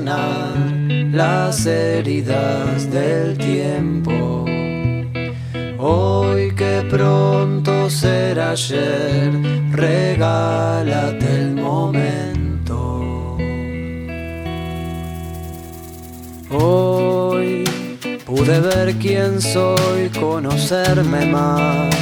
las heridas del tiempo. Hoy que pronto será ayer, regálate el momento. Hoy pude ver quién soy, conocerme más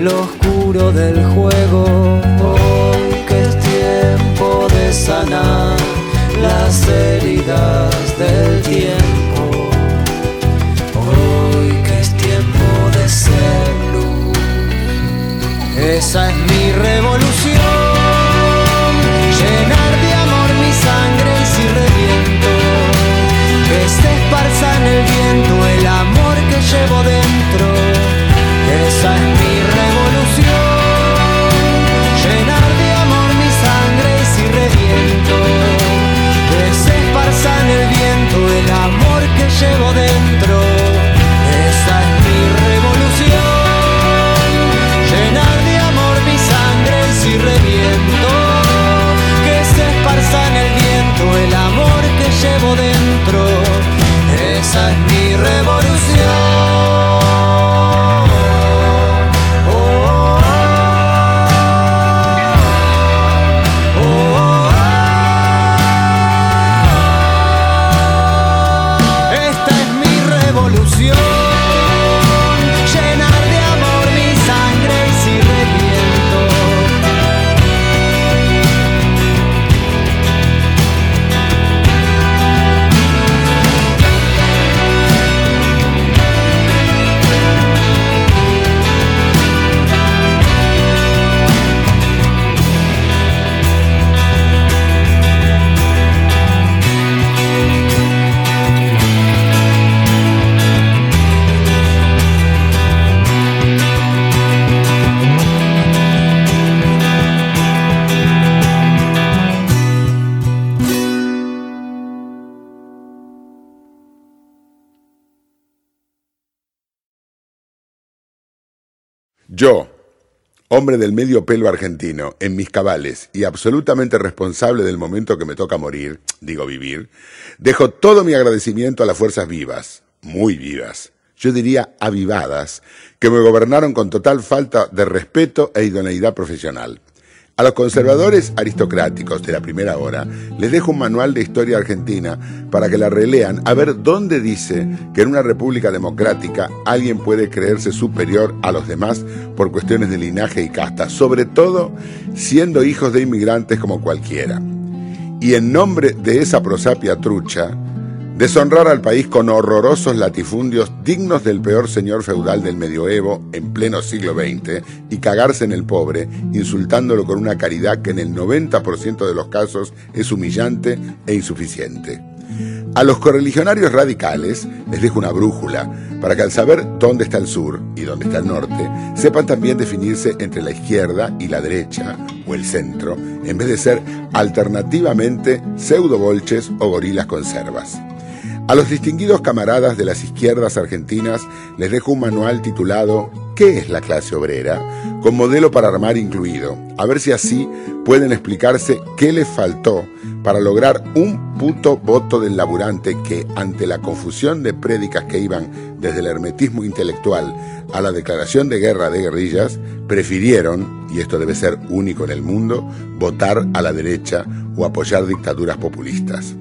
lo oscuro del juego. Hoy que es tiempo de sanar las heridas del tiempo. Hoy que es tiempo de ser luz. Esa es mi revolución llenar de amor mi sangre y si reviento, que se esparza en el viento el amor que llevo dentro, casa di rivoluzione hombre del medio pelo argentino, en mis cabales y absolutamente responsable del momento que me toca morir, digo vivir, dejo todo mi agradecimiento a las fuerzas vivas, muy vivas, yo diría avivadas, que me gobernaron con total falta de respeto e idoneidad profesional. A los conservadores aristocráticos de la primera hora les dejo un manual de historia argentina para que la relean a ver dónde dice que en una república democrática alguien puede creerse superior a los demás por cuestiones de linaje y casta, sobre todo siendo hijos de inmigrantes como cualquiera. Y en nombre de esa prosapia trucha, Deshonrar al país con horrorosos latifundios dignos del peor señor feudal del medioevo en pleno siglo XX y cagarse en el pobre, insultándolo con una caridad que en el 90% de los casos es humillante e insuficiente. A los correligionarios radicales les dejo una brújula para que al saber dónde está el sur y dónde está el norte, sepan también definirse entre la izquierda y la derecha o el centro, en vez de ser alternativamente pseudo-bolches o gorilas conservas. A los distinguidos camaradas de las izquierdas argentinas les dejo un manual titulado ¿Qué es la clase obrera? con modelo para armar incluido, a ver si así pueden explicarse qué les faltó para lograr un puto voto del laburante que, ante la confusión de prédicas que iban desde el hermetismo intelectual a la declaración de guerra de guerrillas, prefirieron, y esto debe ser único en el mundo, votar a la derecha o apoyar dictaduras populistas.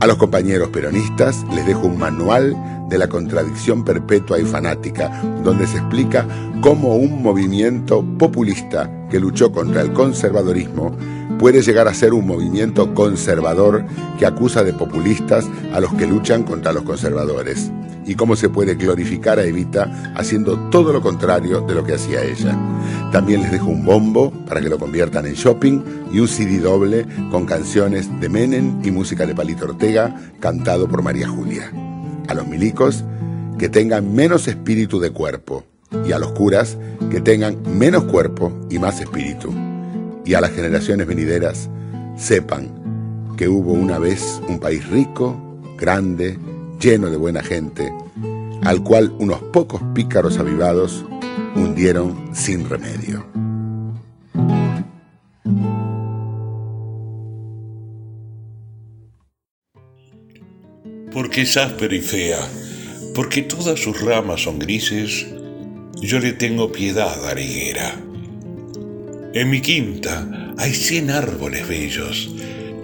A los compañeros peronistas les dejo un manual de la contradicción perpetua y fanática, donde se explica cómo un movimiento populista que luchó contra el conservadorismo puede llegar a ser un movimiento conservador que acusa de populistas a los que luchan contra los conservadores y cómo se puede glorificar a Evita haciendo todo lo contrario de lo que hacía ella. También les dejo un bombo para que lo conviertan en shopping y un CD doble con canciones de Menem y música de Palito Ortega cantado por María Julia. A los milicos que tengan menos espíritu de cuerpo y a los curas que tengan menos cuerpo y más espíritu. Y a las generaciones venideras sepan que hubo una vez un país rico, grande, lleno de buena gente, al cual unos pocos pícaros avivados hundieron sin remedio. Porque es áspera y fea, porque todas sus ramas son grises, yo le tengo piedad a la higuera. En mi quinta hay cien árboles bellos,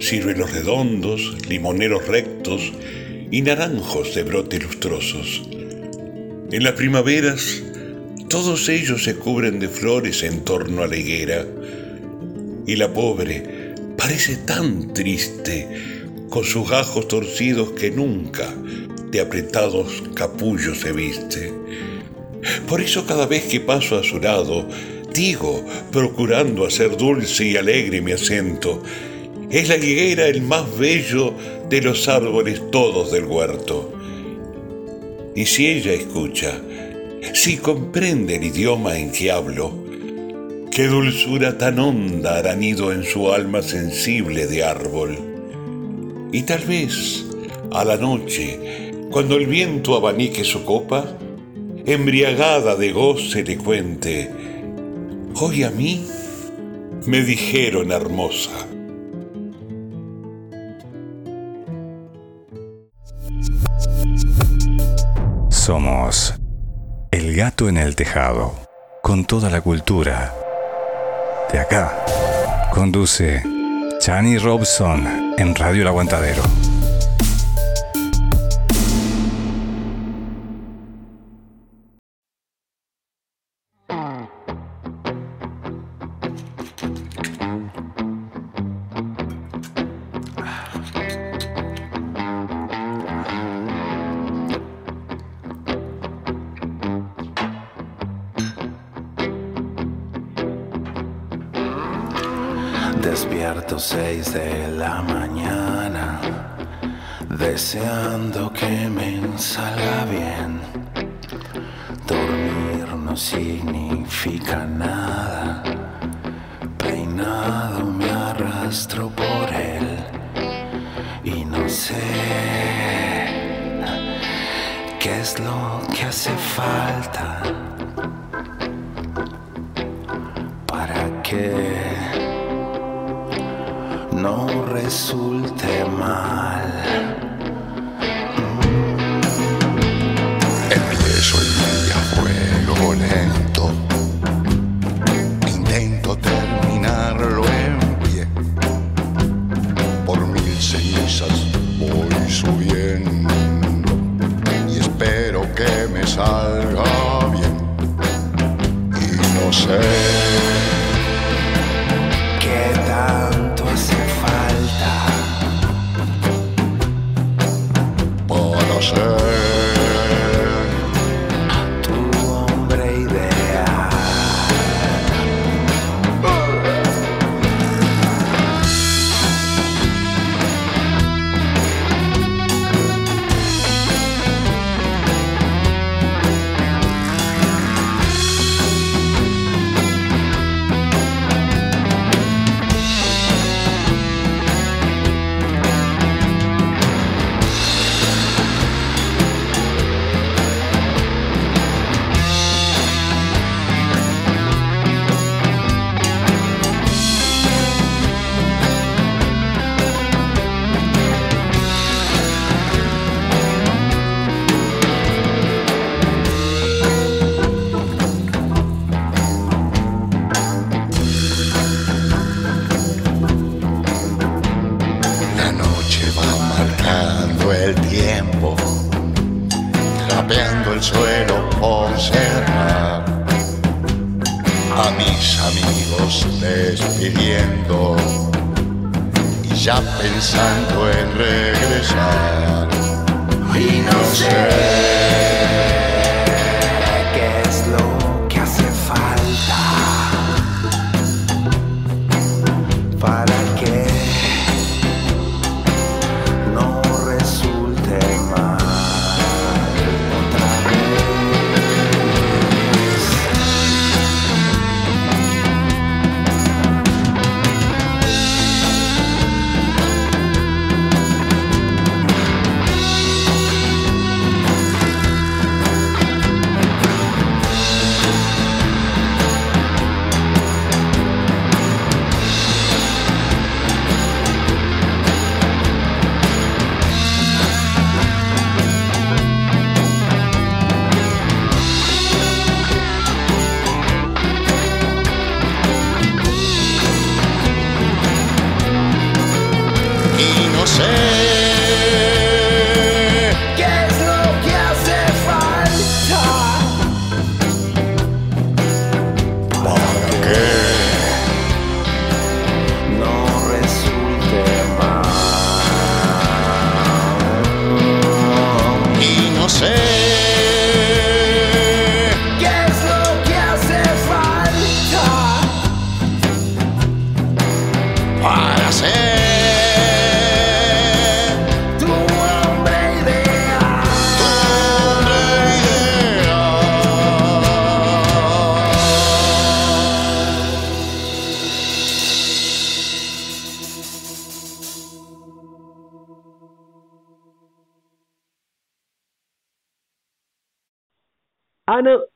ciruelos redondos, limoneros rectos, y naranjos de brote lustrosos. En las primaveras, todos ellos se cubren de flores en torno a la higuera, y la pobre parece tan triste con sus gajos torcidos que nunca de apretados capullos se viste. Por eso cada vez que paso a su lado, digo, procurando hacer dulce y alegre mi acento, es la higuera el más bello de los árboles todos del huerto. Y si ella escucha, si comprende el idioma en que hablo, qué dulzura tan honda hará nido en su alma sensible de árbol. Y tal vez, a la noche, cuando el viento abanique su copa, embriagada de goce le cuente, hoy a mí me dijeron hermosa. Somos El Gato en el Tejado, con toda la cultura. De acá, conduce Chani Robson en Radio El Aguantadero. Despierto seis de la mañana, deseando que me salga bien. Dormir no significa nada. Peinado me arrastro por él y no sé qué es lo que hace falta.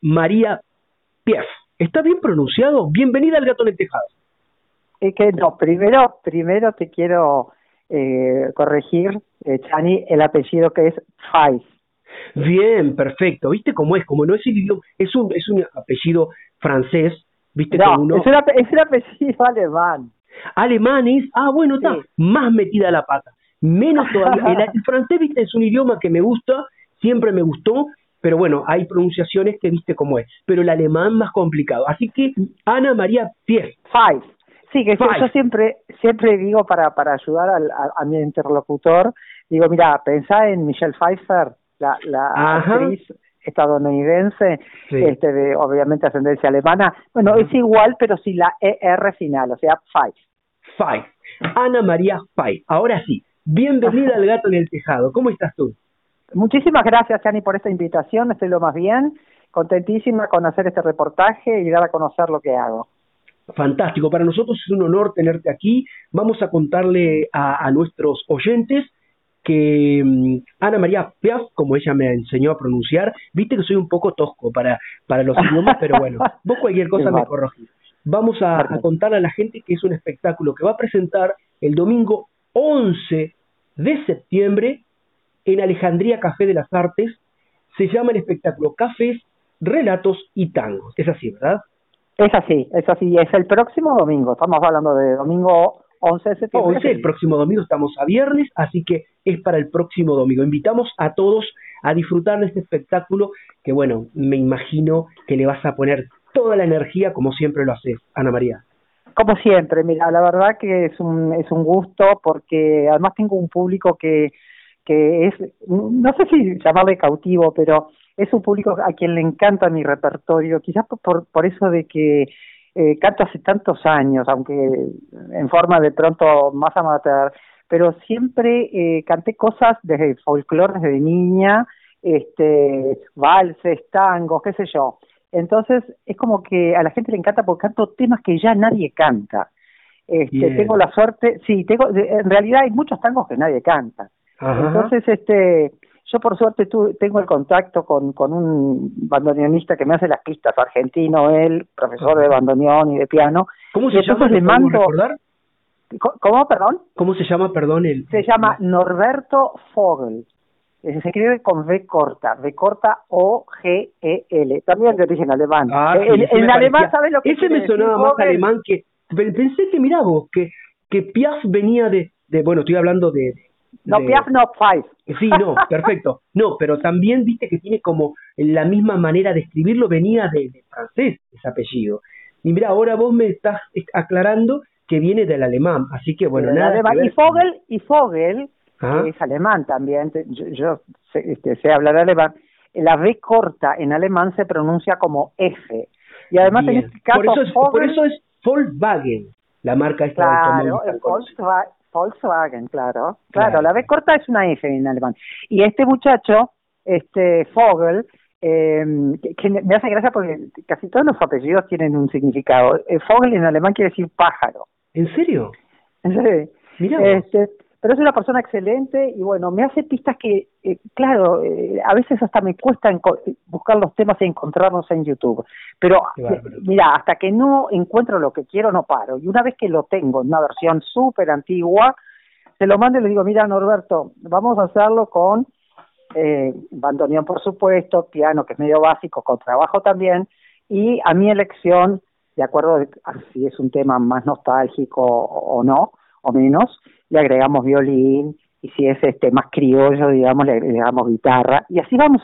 María Piaf. ¿Está bien pronunciado? Bienvenida al Gato en el Tejado. Es que no, primero, primero te quiero eh, corregir, eh, Chani, el apellido que es Fais. Bien, perfecto. ¿Viste cómo es? Como no es el idioma, es un, es un apellido francés, ¿viste? No, que uno... es, un ape- es un apellido alemán. Alemanes, ah, bueno, está, Sí. más metida la pata. Menos todavía. El, el francés, viste, es un idioma que me gusta, siempre me gustó, pero bueno, hay pronunciaciones que viste cómo es. Pero el alemán más complicado. Así que, Ana María Pief. Fais. Sí, que yo, Fais. yo siempre siempre digo para para ayudar al- a, a mi interlocutor, digo, mira, pensá en Michelle Pfeiffer, la, la Ajá. actriz estadounidense, Sí. este de obviamente ascendencia alemana. Bueno, es igual, pero sin la ER final, o sea, Fais. Fay. Ana María Fay. Ahora sí, bienvenida al Gato en el Tejado. ¿Cómo estás tú? Muchísimas gracias, Chani, por esta invitación. Estoy lo más bien, contentísima con hacer este reportaje y dar a conocer lo que hago. Fantástico, para nosotros es un honor tenerte aquí. Vamos a contarle a, a nuestros oyentes que mm, Ana María Piaf, como ella me enseñó a pronunciar, viste que soy un poco tosco para, para los idiomas, pero bueno, vos cualquier cosa me corregís. vamos a, a contar a la gente que es un espectáculo que va a presentar el domingo 11 de septiembre en Alejandría Café de las Artes. Se llama el espectáculo Cafés, Relatos y Tangos. Es así, ¿verdad? Es así, es así. Es el próximo domingo. Estamos hablando de domingo 11 de septiembre. 11, el próximo domingo estamos a viernes, así que es para el próximo domingo. Invitamos a todos a disfrutar de este espectáculo que, bueno, me imagino que le vas a poner toda la energía como siempre lo haces, Ana María. Como siempre, mira, la verdad que es un, es un gusto porque además tengo un público que, que es, no sé si llamarle cautivo, pero es un público a quien le encanta mi repertorio, quizás por, por eso de que eh, canto hace tantos años, aunque en forma de pronto más amateur, pero siempre eh, canté cosas desde folclore desde niña, este, valses, tangos, qué sé yo. Entonces es como que a la gente le encanta porque canto temas que ya nadie canta. Este, tengo la suerte, sí, tengo, en realidad hay muchos tangos que nadie canta. Entonces, este, yo por suerte tu, tengo el contacto con, con un bandoneonista que me hace las pistas, argentino, él, profesor de bandoneón y de piano. ¿Cómo se llama? Le mando, ¿Cómo, perdón? ¿Cómo se llama, perdón? El, se llama Norberto Fogel. Se escribe con V corta, V corta O-G-E-L. También de origen alemán. Ah, en, alemán, ¿sabes lo que Ese me sonaba más alemán que. Pensé que, mira vos, que, que Piaf venía de, de. Bueno, estoy hablando de, no, Piaf no, Five. Sí, no, perfecto. No, pero también viste que tiene como la misma manera de escribirlo, venía de, francés ese apellido. Y mira, ahora vos me estás aclarando que viene del alemán, así que bueno, nada. Y Fogel, y Fogel es alemán también, yo, yo sé, este, sé hablar alemán, la V corta en alemán se pronuncia como F. Y además en este caso por eso es, por eso es Volkswagen, la marca esta claro, Volkswagen, Volkswagen, claro. Claro, la B corta es una F en alemán. Y este muchacho, este Fogel, eh, que, me hace gracia porque casi todos los apellidos tienen un significado. Eh, Fogel en alemán quiere decir pájaro. ¿En serio? Sí. Mira. Este, pero es una persona excelente y bueno, me hace pistas que, eh, claro, eh, a veces hasta me cuesta buscar los temas y encontrarlos en YouTube. Pero mira, hasta que no encuentro lo que quiero, no paro. Y una vez que lo tengo en una versión súper antigua, se lo mando y le digo, mira Norberto, vamos a hacerlo con eh, bandoneón, por supuesto, piano, que es medio básico, con trabajo también, y a mi elección, de acuerdo a si es un tema más nostálgico o no, o menos, le agregamos violín, y si es este más criollo, digamos, le agregamos guitarra, y así vamos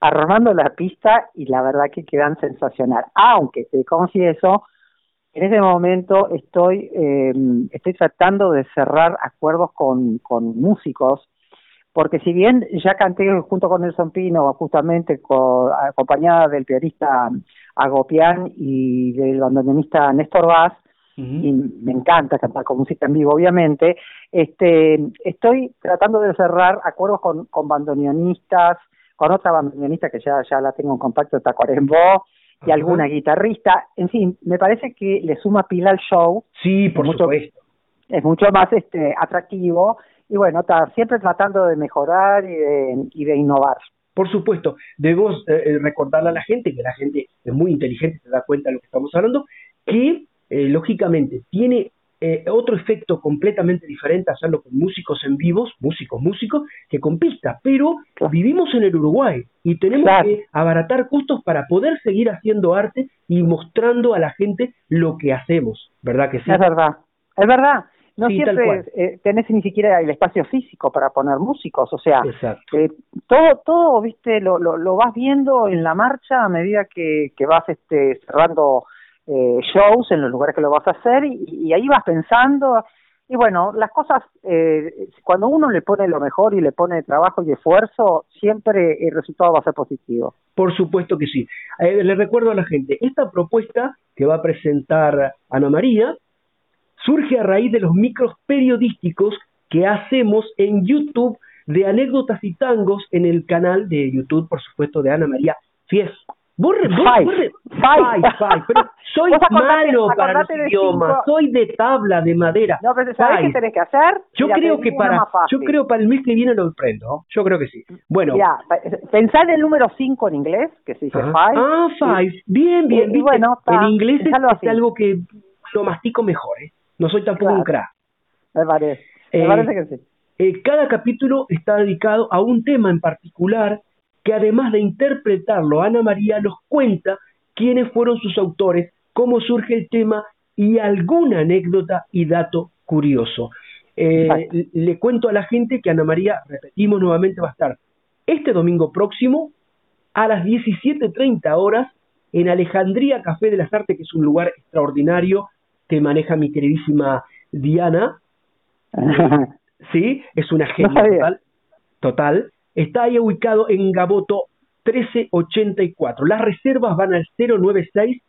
armando la pista y la verdad que quedan sensacional. Aunque te confieso, en ese momento estoy eh, estoy tratando de cerrar acuerdos con, con músicos, porque si bien ya canté junto con Nelson Pino, justamente con, acompañada del pianista Agopian y del bandoneonista Néstor Vaz, y me encanta cantar con música en vivo, obviamente. Este, estoy tratando de cerrar acuerdos con, con bandoneonistas, con otra bandoneonista que ya, ya la tengo en contacto, Tacuarembó, y alguna guitarrista. En fin, me parece que le suma pila al show. Sí, por supuesto. Es mucho más este atractivo y bueno, está siempre tratando de mejorar y de, y de innovar. Por supuesto, debemos eh, eh, recordarle a la gente, que la gente es muy inteligente, se da cuenta de lo que estamos hablando, que eh, lógicamente tiene eh, otro efecto completamente diferente hacerlo con músicos en vivos, músicos, músicos, que con pistas, pero vivimos en el Uruguay y tenemos que abaratar costos para poder seguir haciendo arte y mostrando a la gente lo que hacemos, ¿verdad que sí? Es verdad, es verdad. No siempre eh, tenés ni siquiera el espacio físico para poner músicos, o sea, eh, todo, todo, viste, lo, lo, lo, vas viendo en la marcha a medida que, que vas este, cerrando eh, shows en los lugares que lo vas a hacer y, ahí vas pensando y bueno, las cosas, eh, cuando uno le pone lo mejor y le pone trabajo y esfuerzo, siempre el resultado va a ser positivo. Por supuesto que sí. Eh, le recuerdo a la gente, esta propuesta que va a presentar Ana María surge a raíz de los micros periodísticos que hacemos en YouTube de anécdotas y tangos en el canal de YouTube, por supuesto, de Ana María Fies. Vos, five. five, five, pero Soy malo para los idiomas, soy de tabla, de madera. No, pero ¿sabes qué tenés que hacer? Yo creo que para yo creo para el mes que viene lo aprendo. Yo creo que sí. Bueno. Ya, pensá en el número 5 en inglés, que se dice five. Ah, five. Bien, bien. Y, bueno, en inglés es, algo que lo mastico mejor, ¿eh? No soy tampoco un crack. Me parece. Me eh, parece que sí. Eh, cada capítulo está dedicado a un tema en particular que además de interpretarlo, Ana María nos cuenta quiénes fueron sus autores, cómo surge el tema y alguna anécdota y dato curioso. Eh, le cuento a la gente que Ana María, repetimos nuevamente, va a estar este domingo próximo a las 17.30 horas en Alejandría Café de las Artes, que es un lugar extraordinario que maneja mi queridísima Diana. ¿Sí? Es una genia total, total. Está ahí ubicado en Gaboto 1384. Las reservas van al 096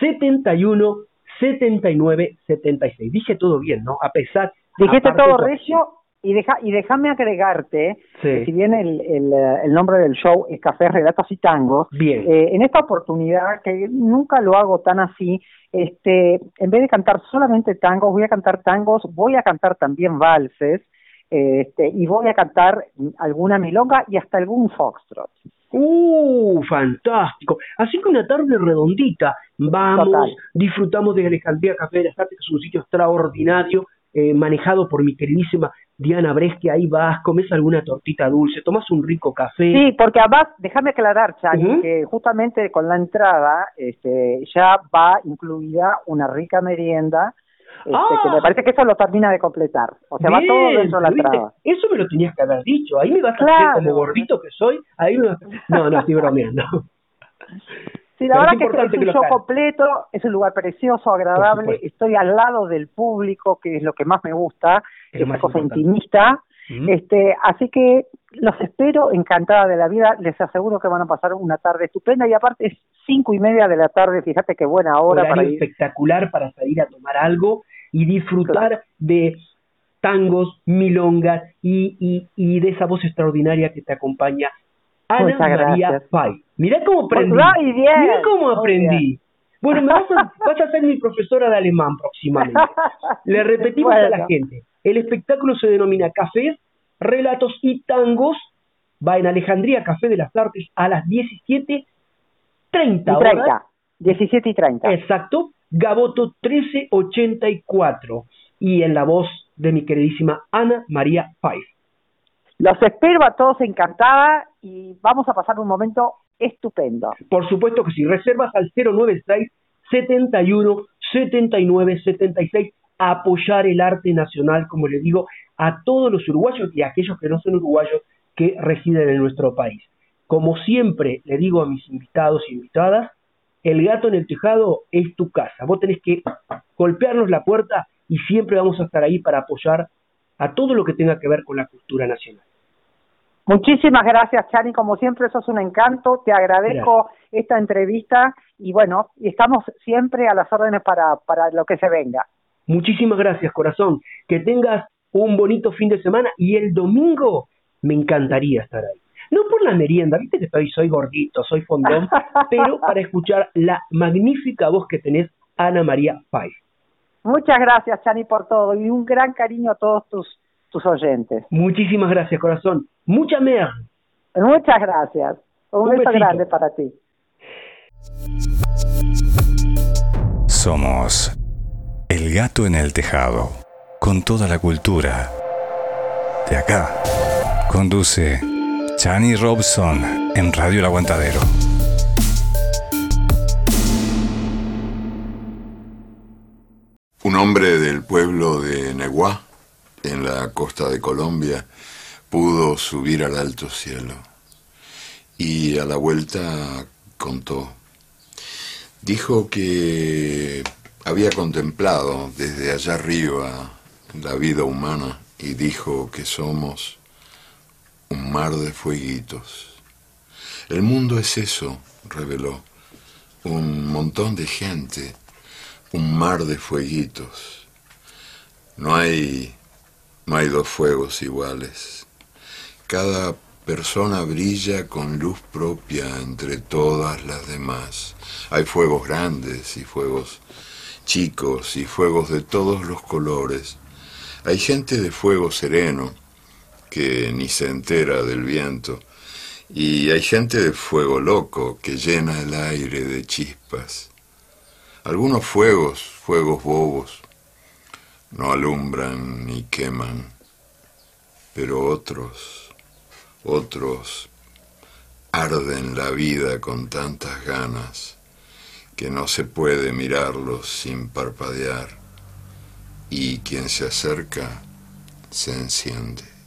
71 79 76. Dije todo bien, ¿no? A pesar. Dijiste todo recio y deja y déjame agregarte que si bien el, el, el, nombre del show es Café Relatos y Tangos, bien. Eh, en esta oportunidad que nunca lo hago tan así, este, en vez de cantar solamente tangos, voy a cantar tangos, voy a cantar también valses este, y voy a cantar alguna milonga y hasta algún foxtrot. ¡Uh! Fantástico. Así que una tarde redondita. Vamos, disfrutamos de Alejandría Café de las Artes, que es un sitio extraordinario, eh, manejado por mi queridísima Diana Bresque. Ahí vas, comes alguna tortita dulce, tomas un rico café. Sí, porque además, déjame aclarar, Chani, que justamente con la entrada este, ya va incluida una rica merienda este, que me ah. parece que eso lo termina de completar. O sea, va todo dentro de la entrada. Eso me lo tenías que haber dicho. Ahí me vas a hacer como gordito que soy. Ahí me No, no, estoy bromeando. Sí, la verdad que es, un show completo, es un lugar precioso, agradable, estoy al lado del público, que es lo que más me gusta, es una cosa intimista, este, así que los espero encantada de la vida, les aseguro que van a pasar una tarde estupenda y aparte es cinco y media de la tarde, fíjate qué buena hora para ir. espectacular para salir a tomar algo y disfrutar de tangos, milongas y, y, y, de esa voz extraordinaria que te acompaña. Ana María Pay. Mirá cómo aprendí. Mirá cómo aprendí. Bueno, me vas, a, vas a ser mi profesora de alemán próximamente. Le repetimos a la gente. El espectáculo se denomina Cafés, Relatos y Tangos. Va en Alejandría Café de las Artes a las 17.30 horas. 17 y 30. Exacto. Gaboto 1384 y en la voz de mi queridísima Ana María Pais. Los espero a todos encantada y vamos a pasar un momento estupendo. Por supuesto que si reservas al 096 71 79 76 apoyar el arte nacional, como le digo, a todos los uruguayos y a aquellos que no son uruguayos que residen en nuestro país. Como siempre le digo a mis invitados y invitadas, el gato en el tejado es tu casa. Vos tenés que golpearnos la puerta y siempre vamos a estar ahí para apoyar a todo lo que tenga que ver con la cultura nacional. Muchísimas gracias, Chani. Como siempre, eso es un encanto. Te agradezco esta entrevista y bueno, estamos siempre a las órdenes para, para lo que se venga. Muchísimas gracias, corazón. Que tengas un bonito fin de semana y el domingo me encantaría estar ahí no por la merienda, viste que estoy, soy gordito, soy fondón, pero para escuchar la magnífica voz que tenés, Ana María Pais. Muchas gracias, Chani, por todo y un gran cariño a todos tus, tus oyentes. Muchísimas gracias, corazón. Mucha mer. Muchas gracias. Un, beso grande para ti. Somos el gato en el tejado, con toda la cultura. De acá. Conduce Chani Robson en Radio El Aguantadero. Un hombre del pueblo de Neguá, en la costa de Colombia, pudo subir al alto cielo y a la vuelta contó. Dijo que había contemplado desde allá arriba la vida humana y dijo que somos un mar de fueguitos. El mundo es eso, reveló, un montón de gente, un mar de fueguitos. No hay, no hay dos fuegos iguales. Cada persona brilla con luz propia entre todas las demás. Hay fuegos grandes y fuegos chicos y fuegos de todos los colores. Hay gente de fuego sereno que ni se entera del viento. Y hay gente de fuego loco que llena el aire de chispas. Algunos fuegos, fuegos bobos, no alumbran ni queman, pero otros, otros arden la vida con tantas ganas que no se puede mirarlos sin parpadear y quien se acerca se enciende.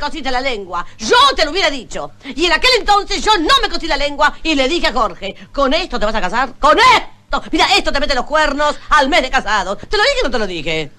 Cosiste la lengua. Yo te lo hubiera dicho. Y en aquel entonces yo no me cosí la lengua y le dije a Jorge, ¿con esto te vas a casar? ¡Con esto! Mira, esto te mete los cuernos al mes de casado. ¿Te lo dije o no te lo dije?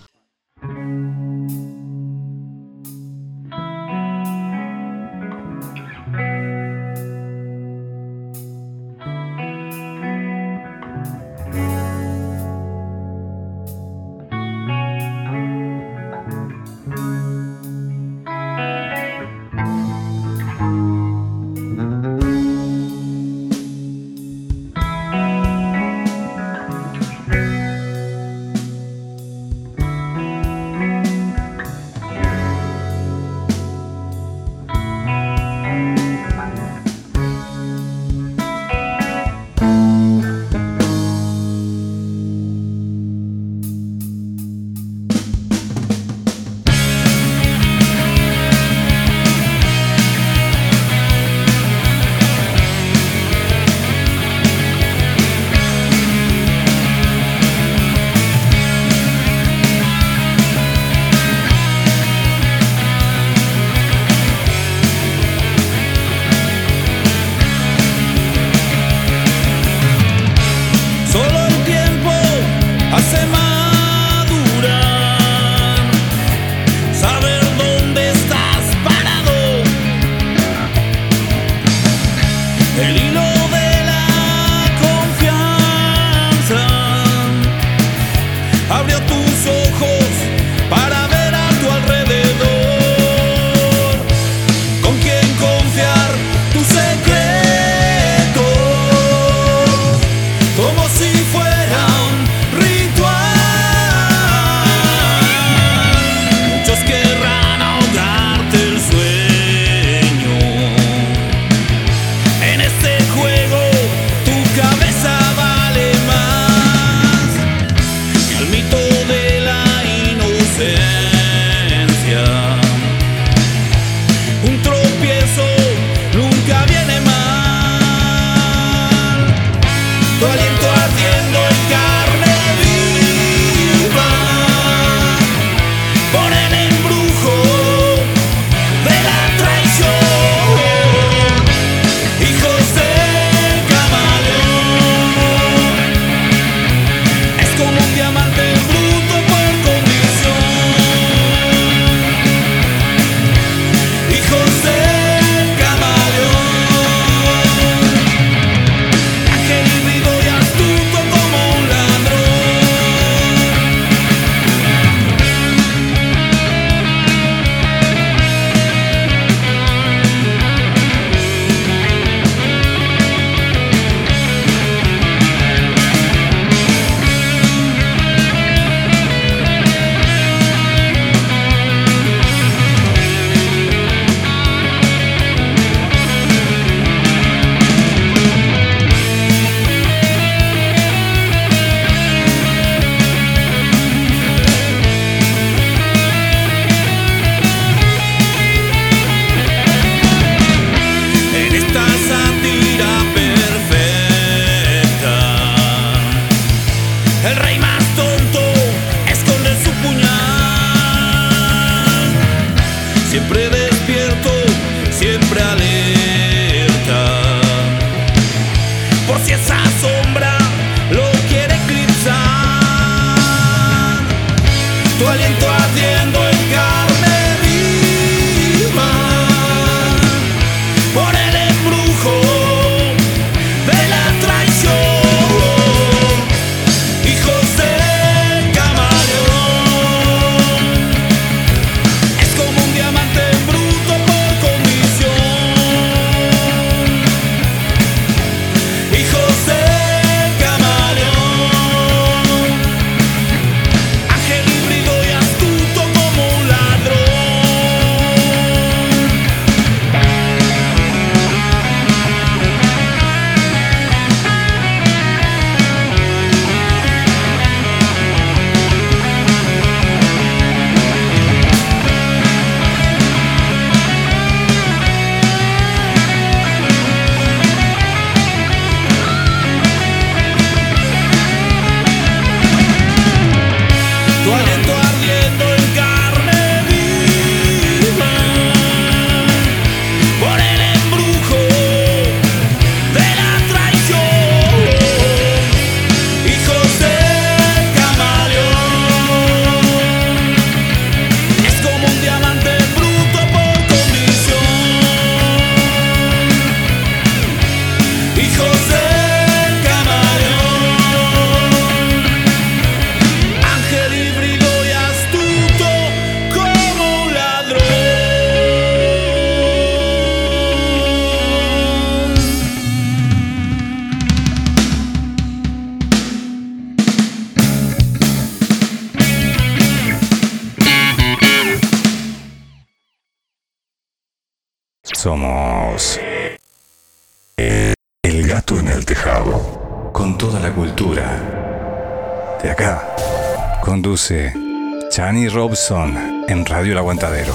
Robson en Radio El Aguantadero.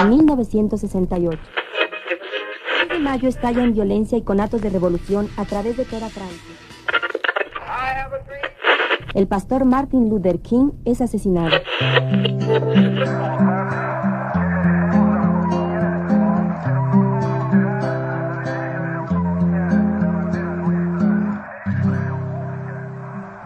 En 1968. El de mayo estalla en violencia y conatos de revolución a través de toda Francia. El pastor Martin Luther King es asesinado.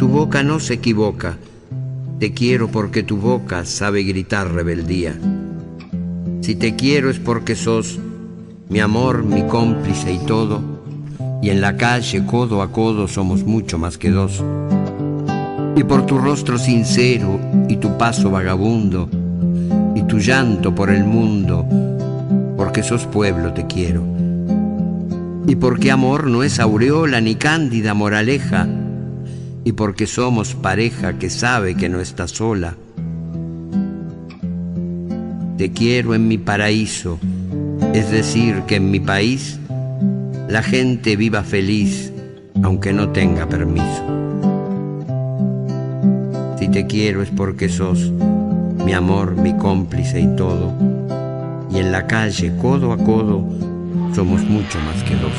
tu boca no se equivoca. Te quiero porque tu boca sabe gritar rebeldía. Si te quiero es porque sos mi amor, mi cómplice y todo, y en la calle codo a codo somos mucho más que dos. Y por tu rostro sincero y tu paso vagabundo, y tu llanto por el mundo, porque sos pueblo te quiero. Y porque amor no es aureola ni cándida moraleja, y porque somos pareja que sabe que no está sola. Te quiero en mi paraíso, es decir, que en mi país la gente viva feliz, aunque no tenga permiso. Si te quiero es porque sos mi amor, mi cómplice y todo, y en la calle, codo a codo, somos mucho más que dos.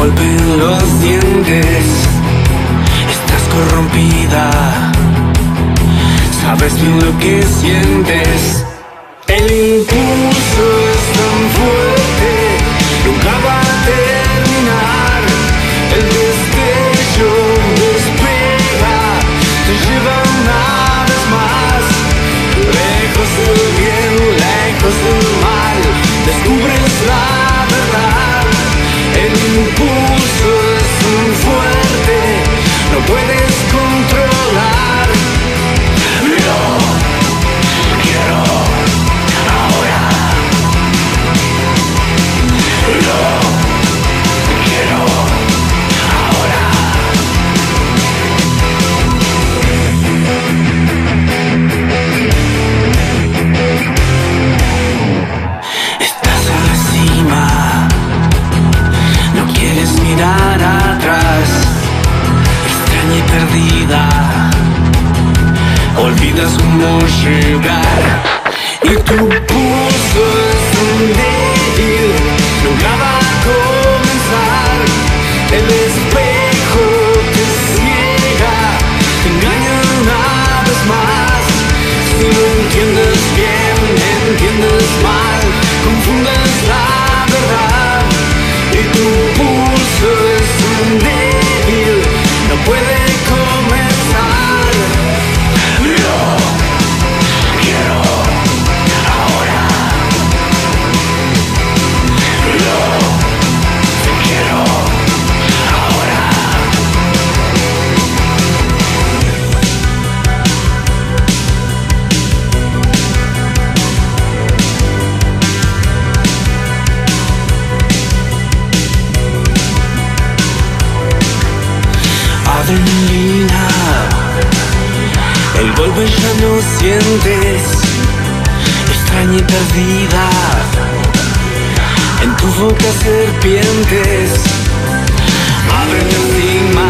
Golpe los dientes. Estás corrompida, sabes bien lo que sientes. El impulso es tan fuerte, nunca va Where they perdida. Olvidas cómo llegar y tu pulso es un débil. Nunca va a comenzar. El espejo te ciega, te engaña una vez más. Si no entiendes bien, entiendes mal, confundes la verdad y tu pulso sientes, extraña y perdida, en tu boca serpientes, abre la cima,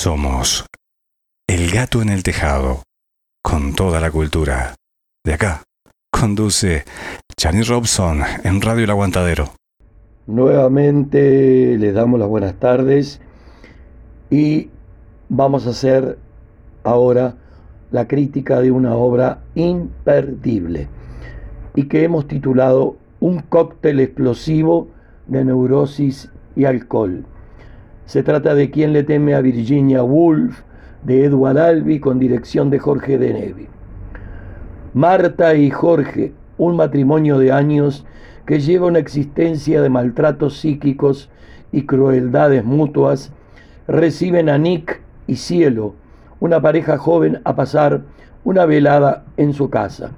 Somos El Gato en el Tejado, con toda la cultura. De acá, conduce Chani Robson en Radio El Aguantadero. Nuevamente les damos las buenas tardes y vamos a hacer ahora la crítica de una obra imperdible y que hemos titulado Un cóctel explosivo de neurosis y alcohol. Se trata de Quien le teme a Virginia Woolf de Edward Albee con dirección de Jorge Denevi. Marta y Jorge, un matrimonio de años que lleva una existencia de maltratos psíquicos y crueldades mutuas, reciben a Nick y Cielo, una pareja joven, a pasar una velada en su casa.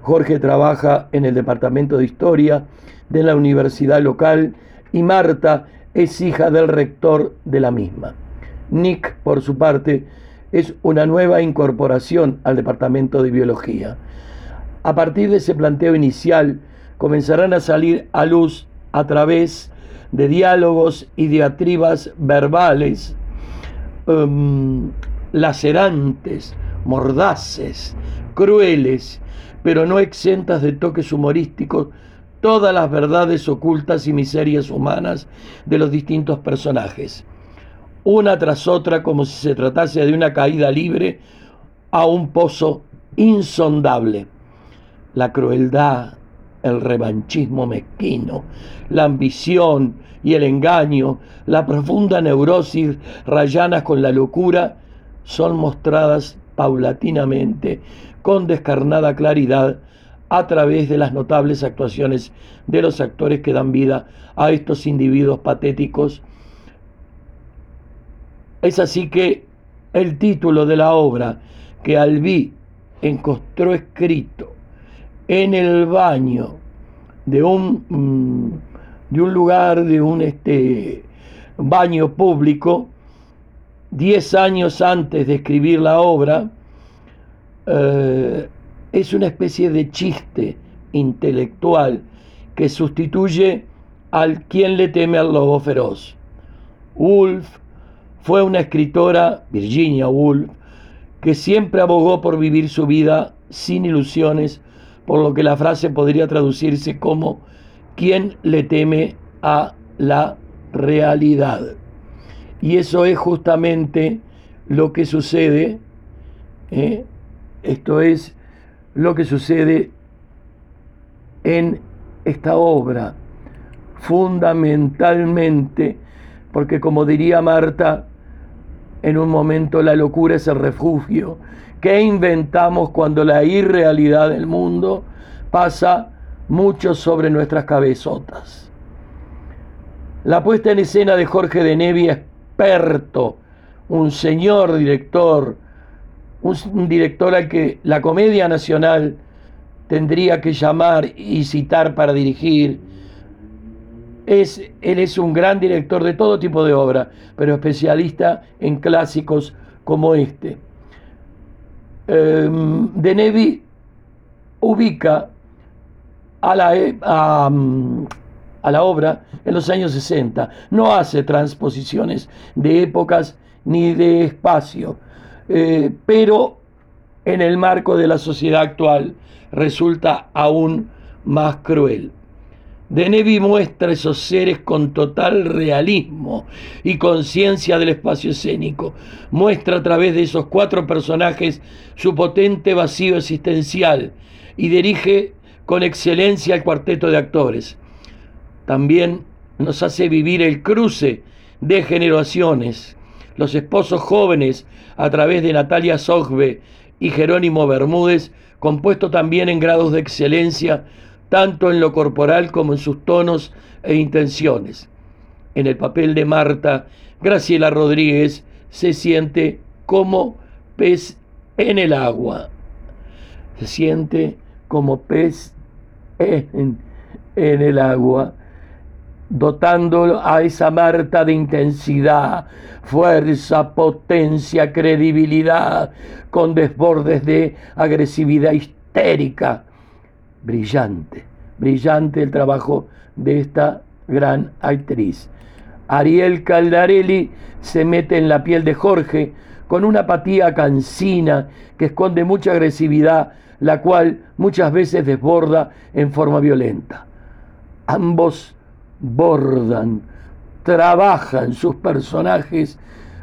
Jorge trabaja en el departamento de historia de la universidad local y Marta es hija del rector de la misma. Nick, por su parte, es una nueva incorporación al departamento de biología. A partir de ese planteo inicial, comenzarán a salir a luz a través de diálogos y diatribas verbales um, lacerantes, mordaces, crueles, pero no exentas de toques humorísticos, todas las verdades ocultas y miserias humanas de los distintos personajes, una tras otra como si se tratase de una caída libre a un pozo insondable. La crueldad, el revanchismo mezquino, la ambición y el engaño, la profunda neurosis rayanas con la locura, son mostradas paulatinamente, con descarnada claridad, a través de las notables actuaciones de los actores que dan vida a estos individuos patéticos. Es así que el título de la obra que Albí encontró escrito en el baño de un, mm, de un lugar, de un este, baño público, diez años antes de escribir la obra, eh, es una especie de chiste intelectual que sustituye al quien le teme al lobo feroz. Woolf fue una escritora, Virginia Woolf, que siempre abogó por vivir su vida sin ilusiones, por lo que la frase podría traducirse como quien le teme a la realidad. Y eso es justamente lo que sucede, ¿eh? esto es lo que sucede en esta obra, fundamentalmente, porque como diría Marta, en un momento la locura es el refugio. que inventamos cuando la irrealidad del mundo pasa mucho sobre nuestras cabezotas? La puesta en escena de Jorge de Nevi, experto, un señor director, un, director al que la Comedia Nacional tendría que llamar y citar para dirigir. Es, él es un gran director de todo tipo de obra, pero especialista en clásicos como este. Em, de Nevi ubica a la, e, a la obra en los años 60. No hace transposiciones de épocas ni de espacio, eh, pero en el marco de la sociedad actual resulta aún más cruel. Denevi muestra esos seres con total realismo y conciencia del espacio escénico. Muestra a través de esos cuatro personajes su potente vacío existencial y dirige con excelencia al cuarteto de actores también nos hace vivir el cruce de generaciones. Los esposos jóvenes, a través de Natalia Sogbe y Jerónimo Bermúdez, compuesto también en grados de excelencia, tanto en lo corporal como en sus tonos e intenciones. En el papel de Marta, Graciela Rodríguez se siente como pez en el agua. Se siente como pez en, en el agua dotando a esa Marta de intensidad, fuerza, potencia, credibilidad, con desbordes de agresividad histérica. Brillante, brillante el trabajo de esta gran actriz. Ariel Caldarelli se mete en la piel de Jorge con una apatía cansina que esconde mucha agresividad, la cual muchas veces desborda en forma violenta. Ambos bordan, trabajan sus personajes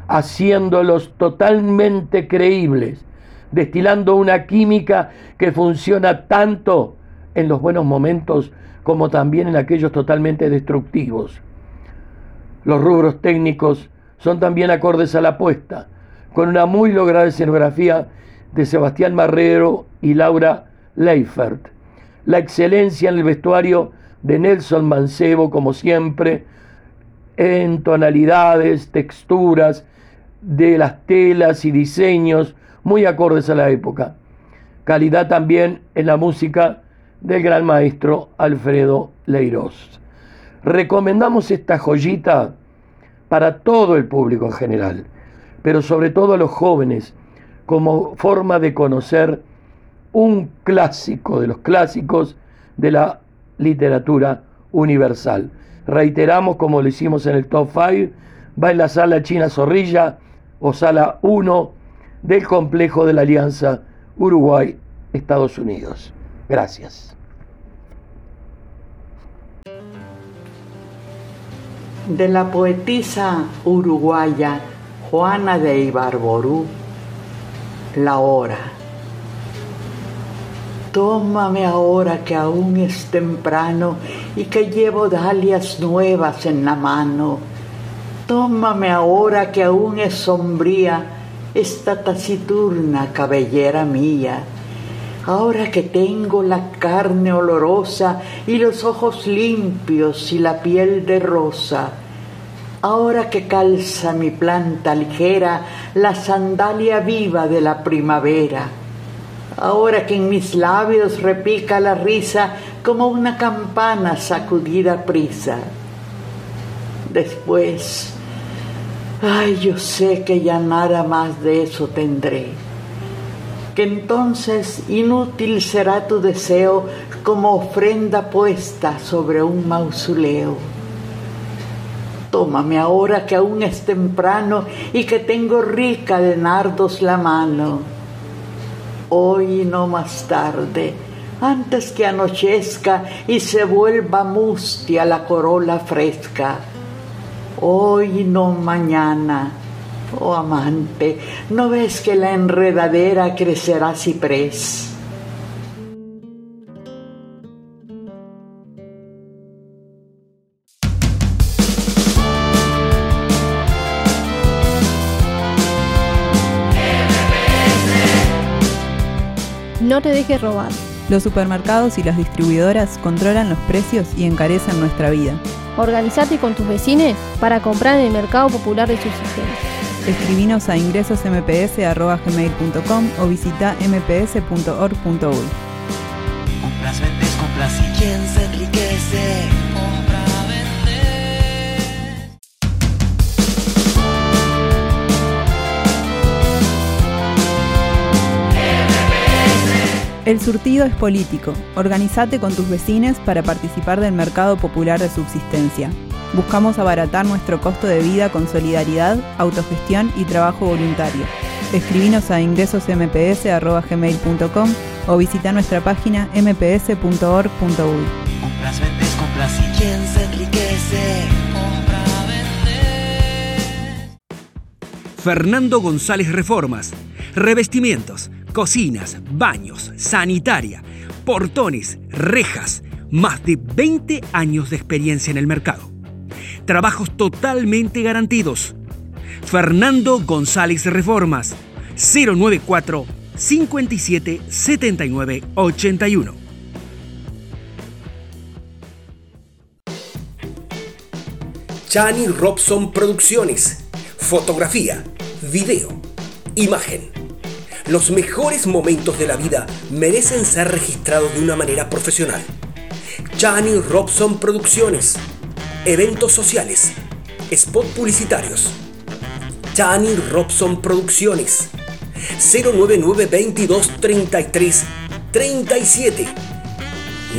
haciéndolos totalmente creíbles, destilando una química que funciona tanto en los buenos momentos como también en aquellos totalmente destructivos. Los rubros técnicos son también acordes a la apuesta, con una muy lograda escenografía de Sebastián Marrero y Laura Leifert. La excelencia en el vestuario de Nelson Mancebo, como siempre, en tonalidades, texturas de las telas y diseños muy acordes a la época. Calidad también en la música del gran maestro Alfredo Leiros. Recomendamos esta joyita para todo el público en general, pero sobre todo a los jóvenes, como forma de conocer un clásico de los clásicos de la literatura universal. Reiteramos, como lo hicimos en el top 5, va en la sala China Zorrilla o sala 1 del complejo de la Alianza Uruguay-Estados Unidos. Gracias. De la poetisa uruguaya Juana de Ibarború, La Hora. Tómame ahora que aún es temprano y que llevo dalias nuevas en la mano. Tómame ahora que aún es sombría esta taciturna cabellera mía. Ahora que tengo la carne olorosa y los ojos limpios y la piel de rosa. Ahora que calza mi planta ligera la sandalia viva de la primavera ahora que en mis labios repica la risa como una campana sacudida prisa. Después, Ay, yo sé que ya nada más de eso tendré. Que entonces inútil será tu deseo como ofrenda puesta sobre un mausoleo. Tómame ahora que aún es temprano y que tengo rica de nardos la mano. Hoy no más tarde, antes que anochezca y se vuelva mustia la corola fresca. Hoy no mañana. Oh amante, ¿no ves que la enredadera crecerá ciprés? No te dejes robar. Los supermercados y las distribuidoras controlan los precios y encarecen nuestra vida. Organizate con tus vecinos para comprar en el mercado popular de subsistencia. Escribinos a ingresosmps.gmail.com o visita mps.org.uy. Compras, vendes, compras y quién se enriquece. Compra, El surtido es político. Organizate con tus vecinos para participar del mercado popular de subsistencia. Buscamos abaratar nuestro costo de vida con solidaridad, autogestión y trabajo voluntario. Escribinos a ingresosmps.gmail.com o visita nuestra página mps.org.uy. Compras, vendes, compras y quién se enriquece. Compra, vende. Fernando González Reformas. Revestimientos, cocinas, baños, sanitaria, portones, rejas. Más de 20 años de experiencia en el mercado. Trabajos totalmente garantidos. Fernando González Reformas. 094 57 79 81. Chani Robson Producciones. Fotografía, video, imagen. Los mejores momentos de la vida merecen ser registrados de una manera profesional. Chani Robson Producciones. Eventos sociales. Spot publicitarios. Chani Robson Producciones. 099 22 33 37.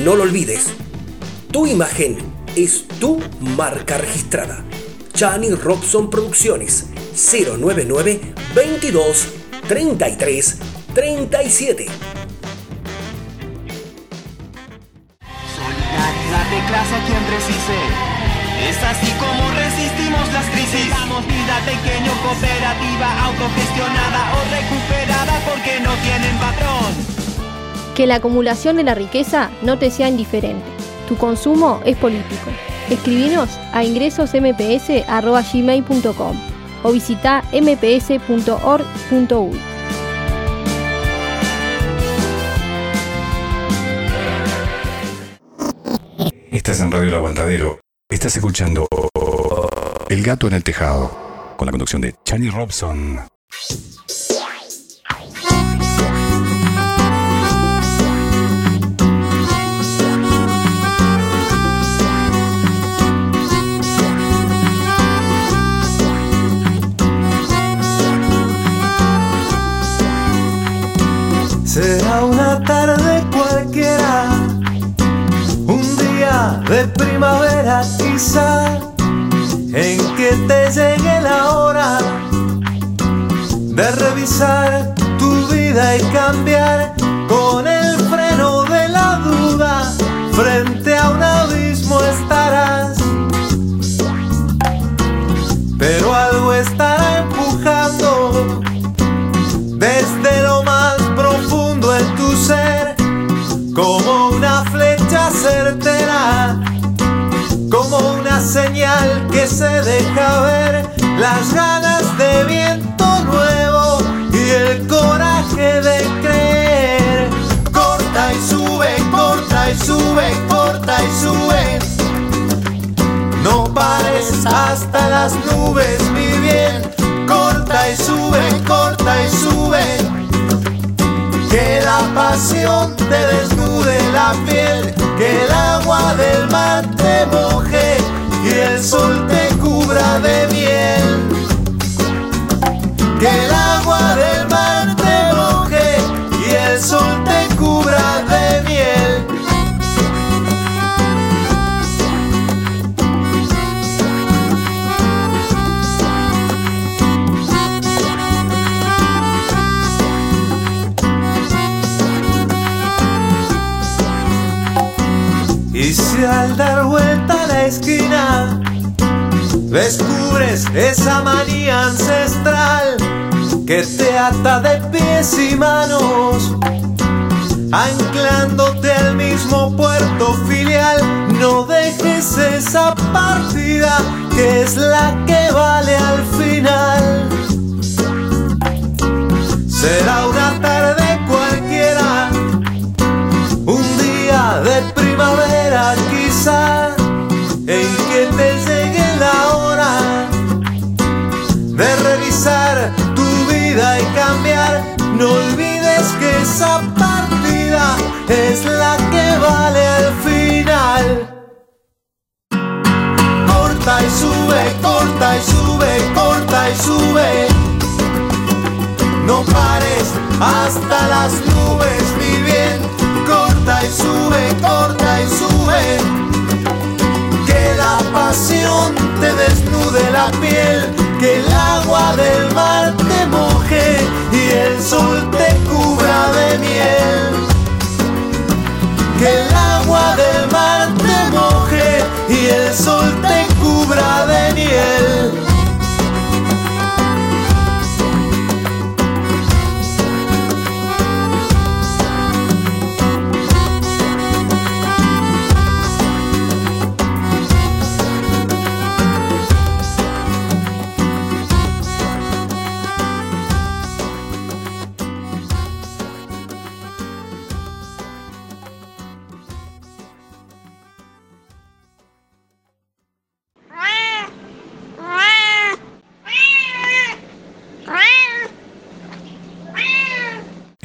No lo olvides. Tu imagen es tu marca registrada. Chani Robson Producciones 099 22 33 37. Solidaridad de clase a quien precise. Es así como resistimos las crisis. Damos vida pequeño, cooperativa, autogestionada o recuperada porque no tienen patrón. Que la acumulación de la riqueza no te sea indiferente. Tu consumo es político. Escribinos a ingresosmps.gmail.com o visita mps.org.uy. Estás en Radio El Aguantadero. Estás escuchando El Gato en el Tejado, con la conducción de Chani Robson. De primavera quizá, en que te llegue la hora de revisar tu vida y cambiar se deja ver, las ganas de viento nuevo y el coraje de creer. Corta y sube, corta y sube, corta y sube. No pares hasta las nubes, mi bien. Corta y sube, corta y sube. Que la pasión te desnude la piel, que el agua del mar te moje y el sol te de miel. Descubres esa manía ancestral que te ata de pies y manos, anclándote al mismo puerto filial, no dejes esa partida que es la que vale al final. Será una tarde cualquiera, un día de primavera quizá, esa partida es la que vale al final. Corta y sube, corta y sube, corta y sube. No pares hasta las nubes, mi bien. Corta y sube, corta y sube. Que la pasión te desnude la piel, que el agua del mar te moje y el sol te cubra de miel. Que el agua del mar te moje y el sol te cubra de miel.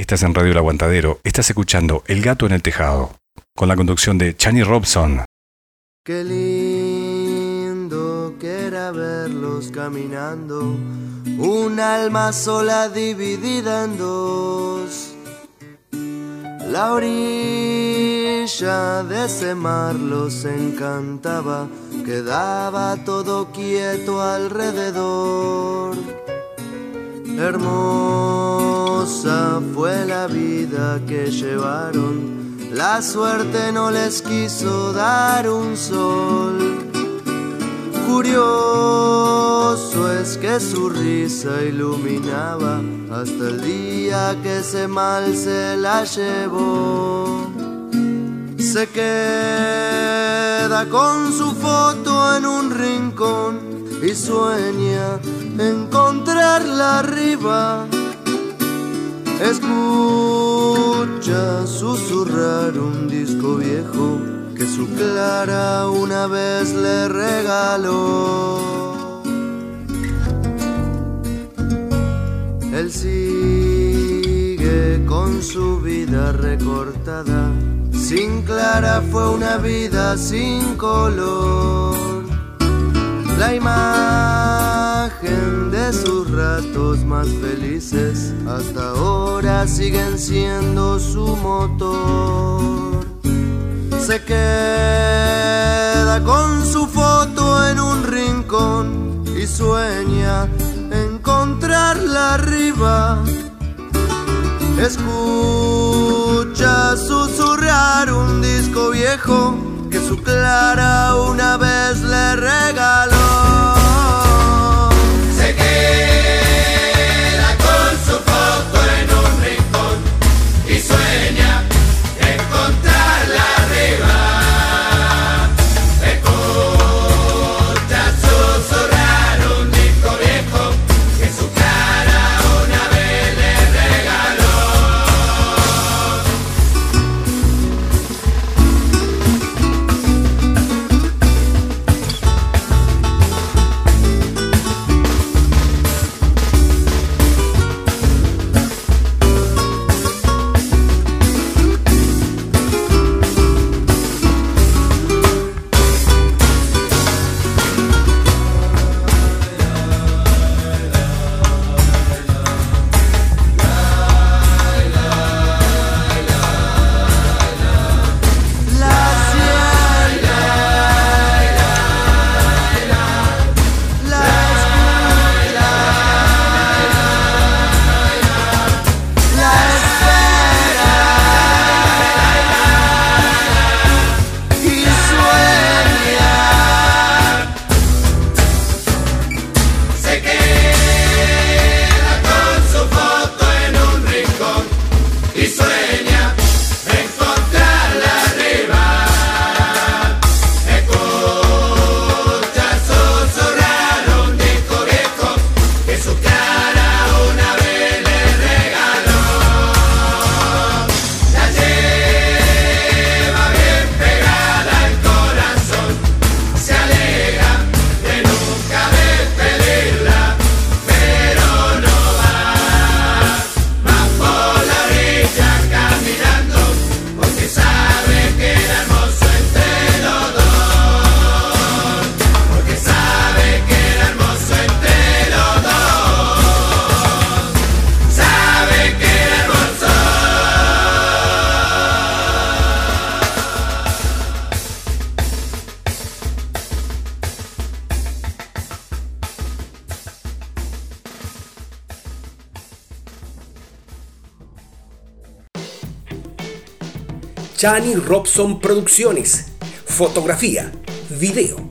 Estás en Radio El Aguantadero, estás escuchando El Gato en el Tejado, con la conducción de Chani Robson. Qué lindo que era verlos caminando, un alma sola dividida en dos. La orilla de ese mar los encantaba, quedaba todo quieto alrededor. Hermosa fue la vida que llevaron, la suerte no les quiso dar un sol. Curioso es que su risa iluminaba hasta el día que ese mal se la llevó. Se queda con su foto en un rincón y sueña encontrarla arriba. Escucha susurrar un disco viejo que su Clara una vez le regaló. Él sigue con su vida recortada. Sin Clara fue una vida sin color. La imagen de sus ratos más felices hasta ahora siguen siendo su motor. Se queda con su foto en un rincón y sueña encontrarla arriba. Escucha susurrar un disco viejo que su Clara una vez le regaló. Chani Robson Producciones. Fotografía, video,